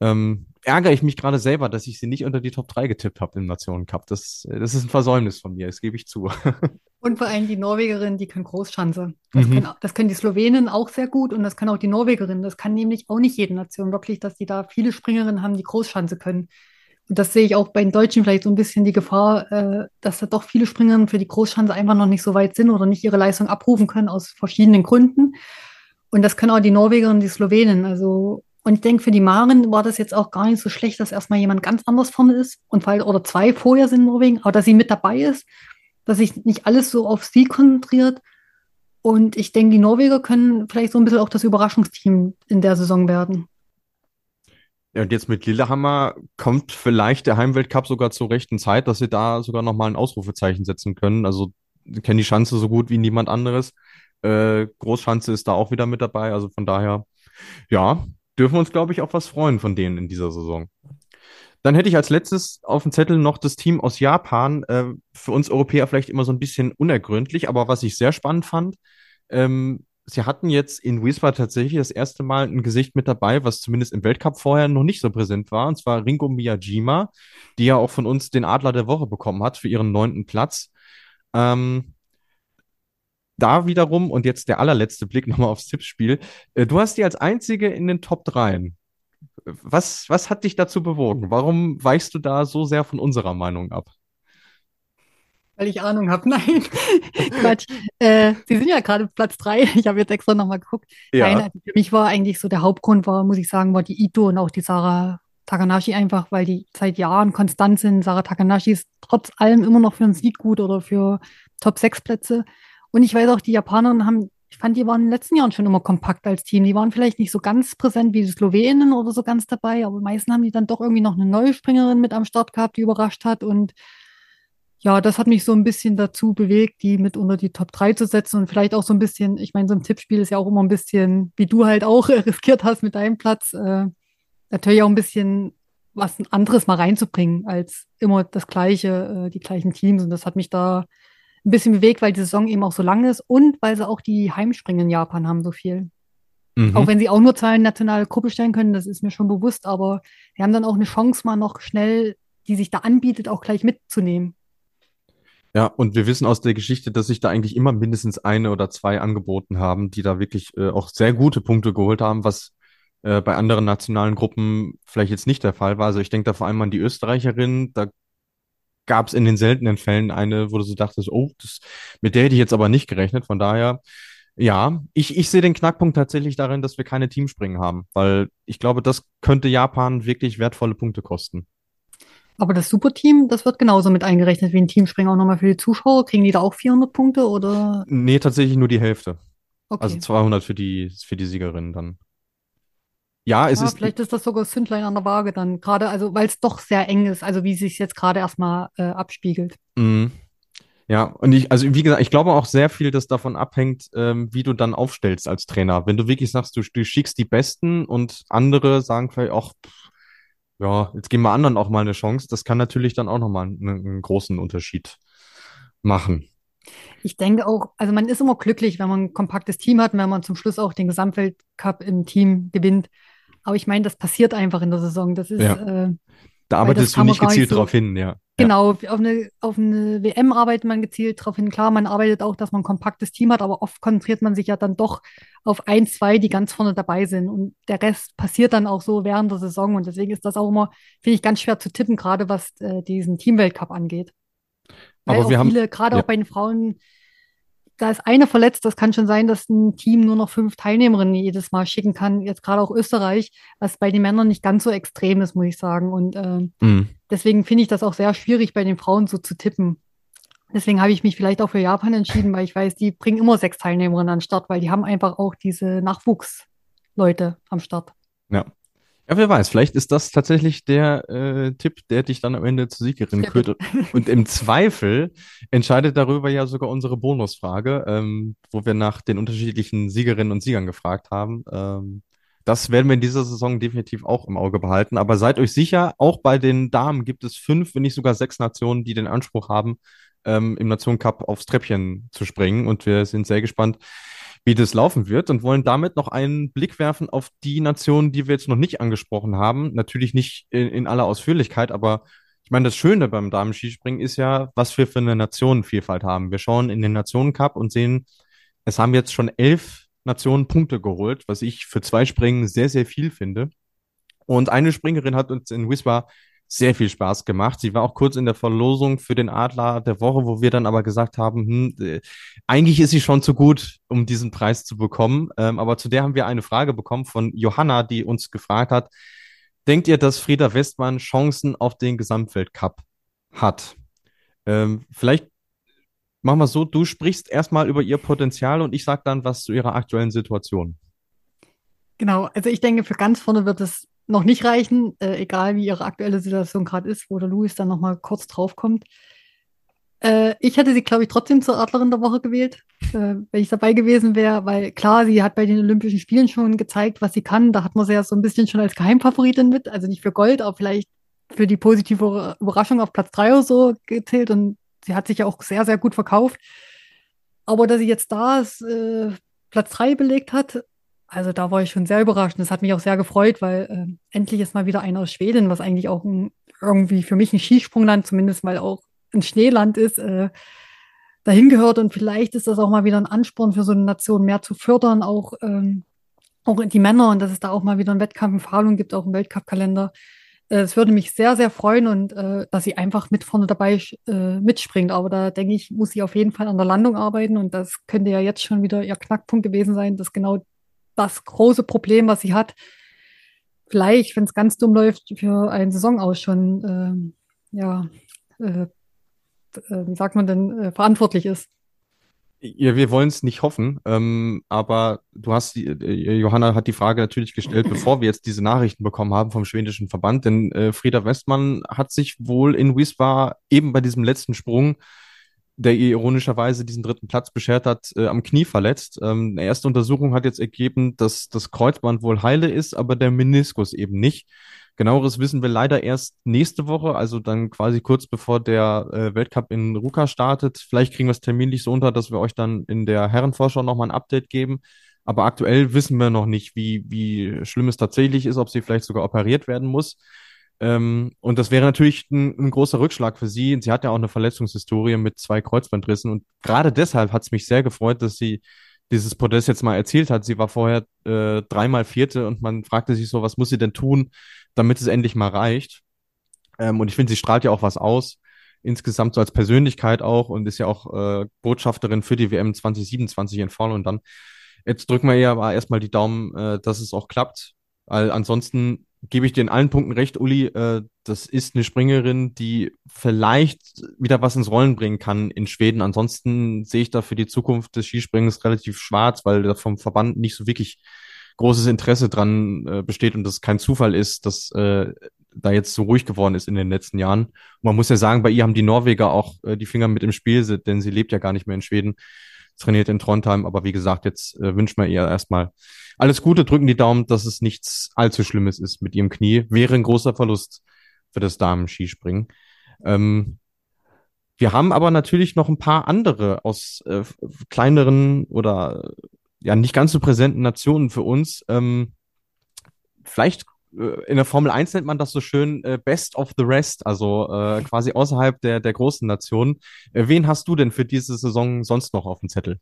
ähm, ärgere ich mich gerade selber, dass ich sie nicht unter die Top 3 getippt habe im Nationencup. Das, das ist ein Versäumnis von mir, das gebe ich zu. Und vor allem die Norwegerin, die können Großschanze. Das, mhm. können, das können die Slowenen auch sehr gut und das können auch die Norwegerinnen. Das kann nämlich auch nicht jede Nation wirklich, dass die da viele Springerinnen haben, die Großschanze können. Und das sehe ich auch bei den Deutschen vielleicht so ein bisschen die Gefahr, äh, dass da doch viele Springerinnen für die Großschanze einfach noch nicht so weit sind oder nicht ihre Leistung abrufen können aus verschiedenen Gründen. Und das können auch die Norweger und die Slowenen. Also, und ich denke, für die Maren war das jetzt auch gar nicht so schlecht, dass erstmal jemand ganz anders vorne ist und weil, oder zwei vorher sind in Norwegen, aber dass sie mit dabei ist, dass sich nicht alles so auf sie konzentriert. Und ich denke, die Norweger können vielleicht so ein bisschen auch das Überraschungsteam in der Saison werden. Ja, und jetzt mit Lillehammer kommt vielleicht der Heimweltcup sogar zur rechten Zeit, dass sie da sogar nochmal ein Ausrufezeichen setzen können. Also kennen die Schanze so gut wie niemand anderes. Äh, Großschanze ist da auch wieder mit dabei. Also von daher, ja, dürfen wir uns, glaube ich, auf was freuen von denen in dieser Saison. Dann hätte ich als letztes auf dem Zettel noch das Team aus Japan. Äh, für uns Europäer vielleicht immer so ein bisschen unergründlich, aber was ich sehr spannend fand, ähm, sie hatten jetzt in Wiesbaden tatsächlich das erste Mal ein Gesicht mit dabei, was zumindest im Weltcup vorher noch nicht so präsent war, und zwar Ringo Miyajima, die ja auch von uns den Adler der Woche bekommen hat für ihren neunten Platz. Ähm, da wiederum, und jetzt der allerletzte Blick nochmal aufs Tippspiel, äh, du hast die als einzige in den Top 3. Was, was hat dich dazu bewogen? Warum weichst du da so sehr von unserer Meinung ab? weil ich Ahnung habe. Nein, Quatsch. Äh, Sie sind ja gerade Platz drei. Ich habe jetzt extra nochmal geguckt. Ja. Nein, für mich war eigentlich so der Hauptgrund, war, muss ich sagen, war die Ito und auch die Sarah Takanashi einfach, weil die seit Jahren konstant sind. Sarah Takanashi ist trotz allem immer noch für einen Sieg gut oder für Top 6 Plätze. Und ich weiß auch, die Japanerinnen haben, ich fand, die waren in den letzten Jahren schon immer kompakt als Team. Die waren vielleicht nicht so ganz präsent wie die Slowenen oder so ganz dabei, aber meistens haben die dann doch irgendwie noch eine neue Springerin mit am Start gehabt, die überrascht hat und ja, das hat mich so ein bisschen dazu bewegt, die mit unter die Top 3 zu setzen und vielleicht auch so ein bisschen, ich meine, so ein Tippspiel ist ja auch immer ein bisschen, wie du halt auch riskiert hast mit deinem Platz, äh, natürlich auch ein bisschen was anderes mal reinzubringen, als immer das gleiche, äh, die gleichen Teams. Und das hat mich da ein bisschen bewegt, weil die Saison eben auch so lang ist und weil sie auch die Heimspringen in Japan haben, so viel. Mhm. Auch wenn sie auch nur zwei nationale Gruppe stellen können, das ist mir schon bewusst, aber sie haben dann auch eine Chance, mal noch schnell, die sich da anbietet, auch gleich mitzunehmen. Ja, und wir wissen aus der Geschichte, dass sich da eigentlich immer mindestens eine oder zwei angeboten haben, die da wirklich äh, auch sehr gute Punkte geholt haben, was äh, bei anderen nationalen Gruppen vielleicht jetzt nicht der Fall war. Also ich denke da vor allem an die Österreicherin. Da gab es in den seltenen Fällen eine, wo du so dachtest, oh, das, mit der hätte ich jetzt aber nicht gerechnet. Von daher, ja, ich, ich sehe den Knackpunkt tatsächlich darin, dass wir keine Teamspringen haben, weil ich glaube, das könnte Japan wirklich wertvolle Punkte kosten. Aber das Superteam, das wird genauso mit eingerechnet wie ein Teamspringen auch nochmal für die Zuschauer. Kriegen die da auch 400 Punkte oder? Nee, tatsächlich nur die Hälfte. Okay. Also 200 für die, für die Siegerin dann. Ja, es Ja, ist, vielleicht ist das sogar das Zündlein an der Waage dann gerade, also weil es doch sehr eng ist, also wie sich jetzt gerade erstmal äh, abspiegelt. Mhm. Ja, und ich, also wie gesagt, ich glaube auch sehr viel, dass davon abhängt, ähm, wie du dann aufstellst als Trainer. Wenn du wirklich sagst, du, du schickst die Besten und andere sagen vielleicht auch, pff, ja, jetzt geben wir anderen auch mal eine Chance, das kann natürlich dann auch nochmal einen, einen großen Unterschied machen. Ich denke auch, also man ist immer glücklich, wenn man ein kompaktes Team hat und wenn man zum Schluss auch den Gesamtweltcup im Team gewinnt. Aber ich meine, das passiert einfach in der Saison. Das ist, Ja. äh, Da arbeitest du nicht gar nicht gezielt so- drauf hin, ja. Genau, auf eine, auf eine WM arbeitet man gezielt darauf hin. Klar, man arbeitet auch, dass man ein kompaktes Team hat, aber oft konzentriert man sich ja dann doch auf ein, zwei, die ganz vorne dabei sind. Und der Rest passiert dann auch so während der Saison. Und deswegen ist das auch immer, finde ich, ganz schwer zu tippen, gerade was äh, diesen Teamweltcup angeht. Weil Aber auch wir haben- viele, gerade ja. auch bei den Frauen, da ist eine verletzt, das kann schon sein, dass ein Team nur noch fünf Teilnehmerinnen jedes Mal schicken kann. Jetzt gerade auch Österreich, was bei den Männern nicht ganz so extrem ist, muss ich sagen. Und ähm, Mhm. Deswegen finde ich das auch sehr schwierig, bei den Frauen so zu tippen. Deswegen habe ich mich vielleicht auch für Japan entschieden, weil ich weiß, die bringen immer sechs Teilnehmerinnen an den Start, weil die haben einfach auch diese Nachwuchsleute am Start. Ja. Ja, wer weiß, vielleicht ist das tatsächlich der äh, Tipp, der dich dann am Ende zur Siegerin kürt. Und im Zweifel entscheidet darüber ja sogar unsere Bonusfrage, ähm, wo wir nach den unterschiedlichen Siegerinnen und Siegern gefragt haben. Ähm, das werden wir in dieser Saison definitiv auch im Auge behalten. Aber seid euch sicher, auch bei den Damen gibt es fünf, wenn nicht sogar sechs Nationen, die den Anspruch haben, ähm, im Nationencup aufs Treppchen zu springen. Und wir sind sehr gespannt, wie das laufen wird und wollen damit noch einen Blick werfen auf die Nationen, die wir jetzt noch nicht angesprochen haben. Natürlich nicht in, in aller Ausführlichkeit, aber ich meine, das Schöne beim Damen-Skispringen ist ja, was wir für eine Nationenvielfalt haben. Wir schauen in den Nationencup und sehen, es haben jetzt schon elf Nationen Punkte geholt, was ich für zwei Springen sehr, sehr viel finde. Und eine Springerin hat uns in Wiswa sehr viel Spaß gemacht. Sie war auch kurz in der Verlosung für den Adler der Woche, wo wir dann aber gesagt haben, hm, äh, eigentlich ist sie schon zu gut, um diesen Preis zu bekommen. Ähm, aber zu der haben wir eine Frage bekommen von Johanna, die uns gefragt hat, denkt ihr, dass Frieda Westmann Chancen auf den Gesamtweltcup hat? Ähm, vielleicht machen wir so, du sprichst erstmal über ihr Potenzial und ich sage dann was zu ihrer aktuellen Situation. Genau, also ich denke, für ganz vorne wird es noch nicht reichen, äh, egal wie ihre aktuelle Situation gerade ist, wo der Louis dann nochmal kurz draufkommt. Äh, ich hätte sie, glaube ich, trotzdem zur Adlerin der Woche gewählt, äh, wenn ich dabei gewesen wäre, weil klar, sie hat bei den Olympischen Spielen schon gezeigt, was sie kann. Da hat man sie ja so ein bisschen schon als Geheimfavoritin mit, also nicht für Gold, aber vielleicht für die positive Überraschung auf Platz drei oder so gezählt und sie hat sich ja auch sehr, sehr gut verkauft. Aber dass sie jetzt da ist, äh, Platz drei belegt hat, also da war ich schon sehr überrascht. Und das hat mich auch sehr gefreut, weil äh, endlich ist mal wieder einer aus Schweden, was eigentlich auch ein, irgendwie für mich ein Skisprungland, zumindest weil auch ein Schneeland ist, äh, dahin gehört. Und vielleicht ist das auch mal wieder ein Ansporn für so eine Nation, mehr zu fördern, auch, ähm, auch die Männer und dass es da auch mal wieder einen Wettkampf in Falun gibt, auch im Weltcup-Kalender. Äh, Es würde mich sehr, sehr freuen und äh, dass sie einfach mit vorne dabei äh, mitspringt. Aber da denke ich, muss sie auf jeden Fall an der Landung arbeiten und das könnte ja jetzt schon wieder ihr Knackpunkt gewesen sein, dass genau das große Problem, was sie hat, vielleicht, wenn es ganz dumm läuft, für einen Saisonaus schon, ähm, ja, äh, äh, wie sagt man denn, äh, verantwortlich ist. Ja, wir wollen es nicht hoffen, ähm, aber du hast die, äh, Johanna hat die Frage natürlich gestellt, bevor wir jetzt diese Nachrichten bekommen haben vom schwedischen Verband, denn äh, Frieda Westmann hat sich wohl in Wiswa eben bei diesem letzten Sprung der ihr ironischerweise diesen dritten Platz beschert hat, äh, am Knie verletzt. Ähm, eine erste Untersuchung hat jetzt ergeben, dass das Kreuzband wohl heile ist, aber der Meniskus eben nicht. Genaueres wissen wir leider erst nächste Woche, also dann quasi kurz bevor der äh, Weltcup in Ruka startet. Vielleicht kriegen wir es terminlich so unter, dass wir euch dann in der Herrenvorschau nochmal ein Update geben. Aber aktuell wissen wir noch nicht, wie, wie schlimm es tatsächlich ist, ob sie vielleicht sogar operiert werden muss. Ähm, und das wäre natürlich ein, ein, großer Rückschlag für sie. Sie hat ja auch eine Verletzungshistorie mit zwei Kreuzbandrissen. Und gerade deshalb hat es mich sehr gefreut, dass sie dieses Podest jetzt mal erzielt hat. Sie war vorher äh, dreimal Vierte und man fragte sich so, was muss sie denn tun, damit es endlich mal reicht. Ähm, und ich finde, sie strahlt ja auch was aus. Insgesamt so als Persönlichkeit auch und ist ja auch äh, Botschafterin für die WM 2027 in Fall. Und dann jetzt drücken wir ihr aber erstmal die Daumen, äh, dass es auch klappt. Weil ansonsten gebe ich dir in allen Punkten recht, Uli. Äh, das ist eine Springerin, die vielleicht wieder was ins Rollen bringen kann in Schweden. Ansonsten sehe ich da für die Zukunft des Skispringens relativ schwarz, weil da vom Verband nicht so wirklich großes Interesse dran äh, besteht und das kein Zufall ist, dass äh, da jetzt so ruhig geworden ist in den letzten Jahren. Und man muss ja sagen, bei ihr haben die Norweger auch äh, die Finger mit im Spiel, denn sie lebt ja gar nicht mehr in Schweden, trainiert in Trondheim. Aber wie gesagt, jetzt äh, wünscht man ihr erstmal alles Gute, drücken die Daumen, dass es nichts allzu Schlimmes ist mit ihrem Knie. Wäre ein großer Verlust für das Damen-Skispringen. Ähm, wir haben aber natürlich noch ein paar andere aus äh, kleineren oder ja nicht ganz so präsenten Nationen für uns. Ähm, vielleicht in der Formel 1 nennt man das so schön äh, Best of the Rest, also äh, quasi außerhalb der, der großen Nationen. Äh, wen hast du denn für diese Saison sonst noch auf dem Zettel?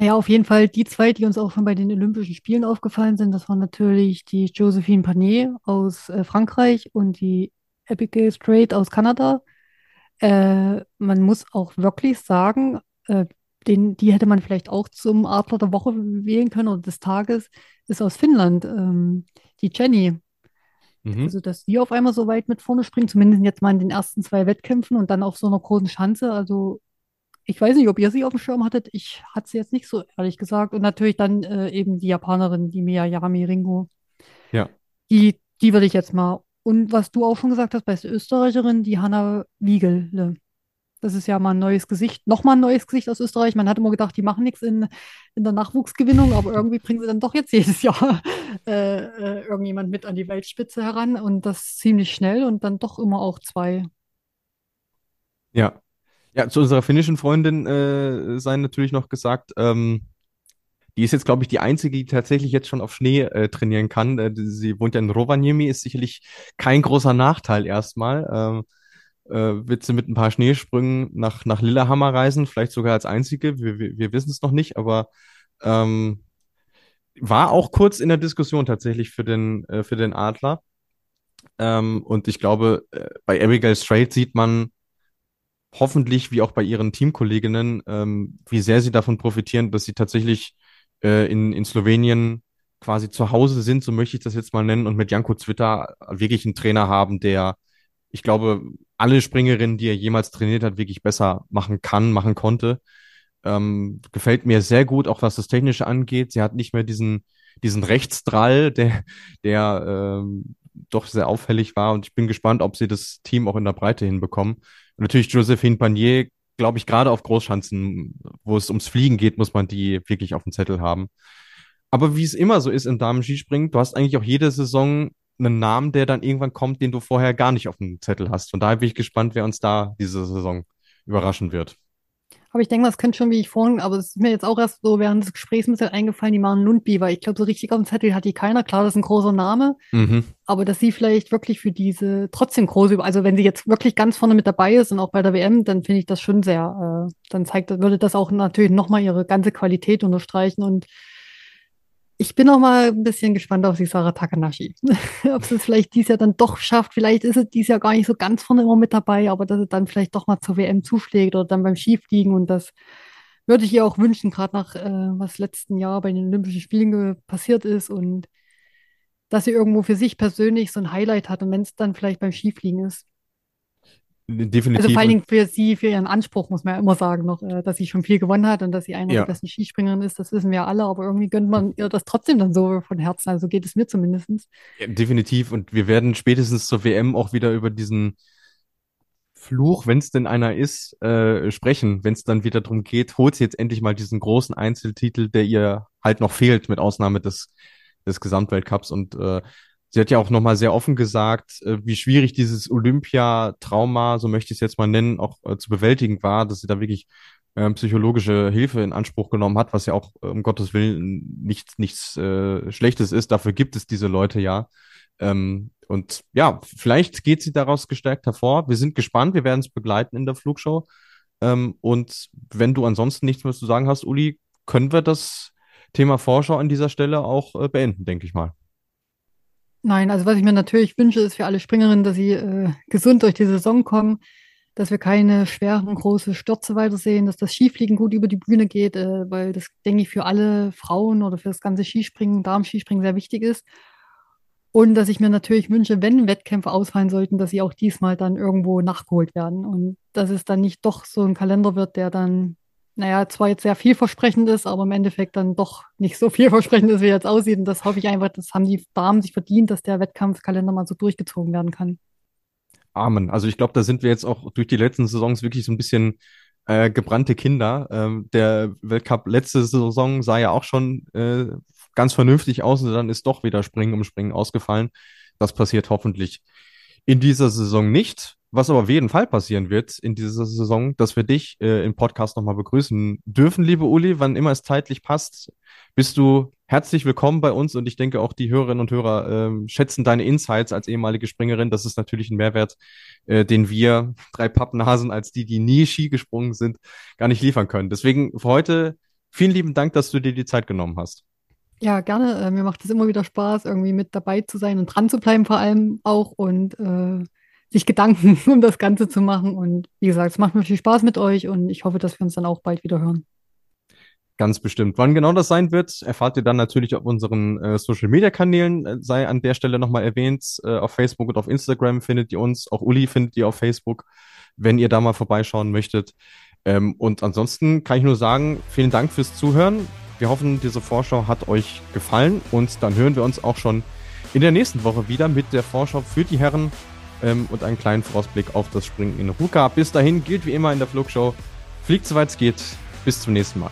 Ja, auf jeden Fall die zwei, die uns auch schon bei den Olympischen Spielen aufgefallen sind, das waren natürlich die Josephine Panier aus äh, Frankreich und die Abigail Strait aus Kanada. Äh, man muss auch wirklich sagen, äh, den, die hätte man vielleicht auch zum Adler der Woche wählen können oder des Tages, ist aus Finnland, ähm, die Jenny. Mhm. Also, dass die auf einmal so weit mit vorne springt, zumindest jetzt mal in den ersten zwei Wettkämpfen und dann auf so einer großen Schanze. Also ich weiß nicht, ob ihr sie auf dem Schirm hattet. Ich hatte sie jetzt nicht so, ehrlich gesagt. Und natürlich dann äh, eben die Japanerin, die Miyayami Ringo. Ja. Die, die würde ich jetzt mal. Und was du auch schon gesagt hast, bei der Österreicherin, die Hanna Wiegel. Das ist ja mal ein neues Gesicht, nochmal ein neues Gesicht aus Österreich. Man hat immer gedacht, die machen nichts in, in der Nachwuchsgewinnung, aber irgendwie bringen sie dann doch jetzt jedes Jahr äh, äh, irgendjemand mit an die Weltspitze heran und das ziemlich schnell und dann doch immer auch zwei. Ja, ja, zu unserer finnischen Freundin äh, sei natürlich noch gesagt, ähm, die ist jetzt, glaube ich, die einzige, die tatsächlich jetzt schon auf Schnee äh, trainieren kann. Äh, sie wohnt ja in Rovaniemi, ist sicherlich kein großer Nachteil erstmal. Ähm, äh, wird sie mit ein paar Schneesprüngen nach, nach Lillehammer reisen, vielleicht sogar als einzige. Wir, wir, wir wissen es noch nicht, aber ähm, war auch kurz in der Diskussion tatsächlich für den, äh, für den Adler. Ähm, und ich glaube, äh, bei Abigail Strait sieht man, hoffentlich, wie auch bei ihren Teamkolleginnen, ähm, wie sehr sie davon profitieren, dass sie tatsächlich äh, in, in Slowenien quasi zu Hause sind, so möchte ich das jetzt mal nennen, und mit Janko Zwitter wirklich einen Trainer haben, der, ich glaube, alle Springerinnen, die er jemals trainiert hat, wirklich besser machen kann, machen konnte. Ähm, gefällt mir sehr gut, auch was das Technische angeht. Sie hat nicht mehr diesen, diesen Rechtsdrall, der, der ähm, doch sehr auffällig war. Und ich bin gespannt, ob sie das Team auch in der Breite hinbekommen. Und natürlich Josephine Panier, glaube ich, gerade auf Großschanzen, wo es ums Fliegen geht, muss man die wirklich auf dem Zettel haben. Aber wie es immer so ist im Damen-Skispringen, du hast eigentlich auch jede Saison einen Namen, der dann irgendwann kommt, den du vorher gar nicht auf dem Zettel hast. Von daher bin ich gespannt, wer uns da diese Saison überraschen wird. Aber ich denke, das könnte schon, wie ich vorhin, aber es ist mir jetzt auch erst so während des Gesprächs ein bisschen eingefallen, die Maren Lundby, weil ich glaube, so richtig auf dem Zettel hat die keiner. Klar, das ist ein großer Name, mhm. aber dass sie vielleicht wirklich für diese trotzdem große, also wenn sie jetzt wirklich ganz vorne mit dabei ist und auch bei der WM, dann finde ich das schon sehr, äh, dann zeigt, würde das auch natürlich nochmal ihre ganze Qualität unterstreichen und ich bin auch mal ein bisschen gespannt auf die Sarah Takanashi. Ob sie es vielleicht dieses Jahr dann doch schafft. Vielleicht ist es dieses Jahr gar nicht so ganz vorne immer mit dabei, aber dass sie dann vielleicht doch mal zur WM zuschlägt oder dann beim Skifliegen. Und das würde ich ihr auch wünschen, gerade nach äh, was letzten Jahr bei den Olympischen Spielen passiert ist und dass sie irgendwo für sich persönlich so ein Highlight hat und wenn es dann vielleicht beim Skifliegen ist. Definitiv. Also vor allen Dingen für sie, für ihren Anspruch, muss man ja immer sagen, noch, äh, dass sie schon viel gewonnen hat und dass sie eine ja. der besten Skispringerinnen ist, das wissen wir alle, aber irgendwie gönnt man ihr das trotzdem dann so von Herzen. Also geht es mir zumindest. Ja, definitiv. Und wir werden spätestens zur WM auch wieder über diesen Fluch, wenn es denn einer ist, äh, sprechen, wenn es dann wieder darum geht, holt sie jetzt endlich mal diesen großen Einzeltitel, der ihr halt noch fehlt, mit Ausnahme des, des Gesamtweltcups. Und äh, sie hat ja auch nochmal sehr offen gesagt, äh, wie schwierig dieses Olympia-Trauma, so möchte ich es jetzt mal nennen, auch äh, zu bewältigen war, dass sie da wirklich äh, psychologische Hilfe in Anspruch genommen hat, was ja auch äh, um Gottes Willen nichts, nichts Schlechtes ist. Dafür gibt es diese Leute ja. Ähm, und ja, vielleicht geht sie daraus gestärkt hervor. Wir sind gespannt, wir werden es begleiten in der Flugshow. Ähm, und wenn du ansonsten nichts mehr zu sagen hast, Uli, können wir das Thema Vorschau an dieser Stelle auch beenden, denke ich mal. Nein, also was ich mir natürlich wünsche, ist für alle Springerinnen, dass sie äh, gesund durch die Saison kommen, dass wir keine schweren, großen Stürze weitersehen, dass das Skifliegen gut über die Bühne geht, äh, weil das, denke ich, für alle Frauen oder für das ganze Skispringen, Darmskispringen sehr wichtig ist. Und dass ich mir natürlich wünsche, wenn Wettkämpfe ausfallen sollten, dass sie auch diesmal dann irgendwo nachgeholt werden. Und dass es dann nicht doch so ein Kalender wird, der dann, naja, zwar jetzt sehr vielversprechend ist, aber im Endeffekt dann doch nicht so vielversprechend ist, wie jetzt aussieht. Und das hoffe ich einfach, das haben die Damen sich verdient, dass der Wettkampfkalender mal so durchgezogen werden kann. Amen. Also ich glaube, da sind wir jetzt auch durch die letzten Saisons wirklich so ein bisschen äh, gebrannte Kinder. Ähm, der Weltcup letzte Saison sah ja auch schon äh, ganz vernünftig aus und dann ist doch wieder Springen um Springen ausgefallen. Das passiert hoffentlich in dieser Saison nicht. Was aber auf jeden Fall passieren wird in dieser Saison, dass wir dich äh, im Podcast nochmal begrüßen dürfen, liebe Uli, wann immer es zeitlich passt. Bist du herzlich willkommen bei uns und ich denke auch die Hörerinnen und Hörer äh, schätzen deine Insights als ehemalige Springerin. Das ist natürlich ein Mehrwert, äh, den wir drei Pappnasen als die, die nie Ski gesprungen sind, gar nicht liefern können. Deswegen für heute vielen lieben Dank, dass du dir die Zeit genommen hast. Ja, gerne. Äh, mir macht es immer wieder Spaß, irgendwie mit dabei zu sein und dran zu bleiben, vor allem auch und äh, sich Gedanken um das Ganze zu machen. Und wie gesagt, es macht mir viel Spaß mit euch und ich hoffe, dass wir uns dann auch bald wieder hören. Ganz bestimmt. Wann genau das sein wird, erfahrt ihr dann natürlich auf unseren äh, Social Media Kanälen. Äh, sei an der Stelle nochmal erwähnt. Äh, auf Facebook und auf Instagram findet ihr uns. Auch Uli findet ihr auf Facebook, wenn ihr da mal vorbeischauen möchtet. Ähm, und ansonsten kann ich nur sagen, vielen Dank fürs Zuhören. Wir hoffen, diese Vorschau hat euch gefallen und dann hören wir uns auch schon in der nächsten Woche wieder mit der Vorschau für die Herren ähm, und einen kleinen Vorausblick auf das Springen in Ruka. Bis dahin gilt wie immer in der Flugshow, fliegt soweit es geht. Bis zum nächsten Mal.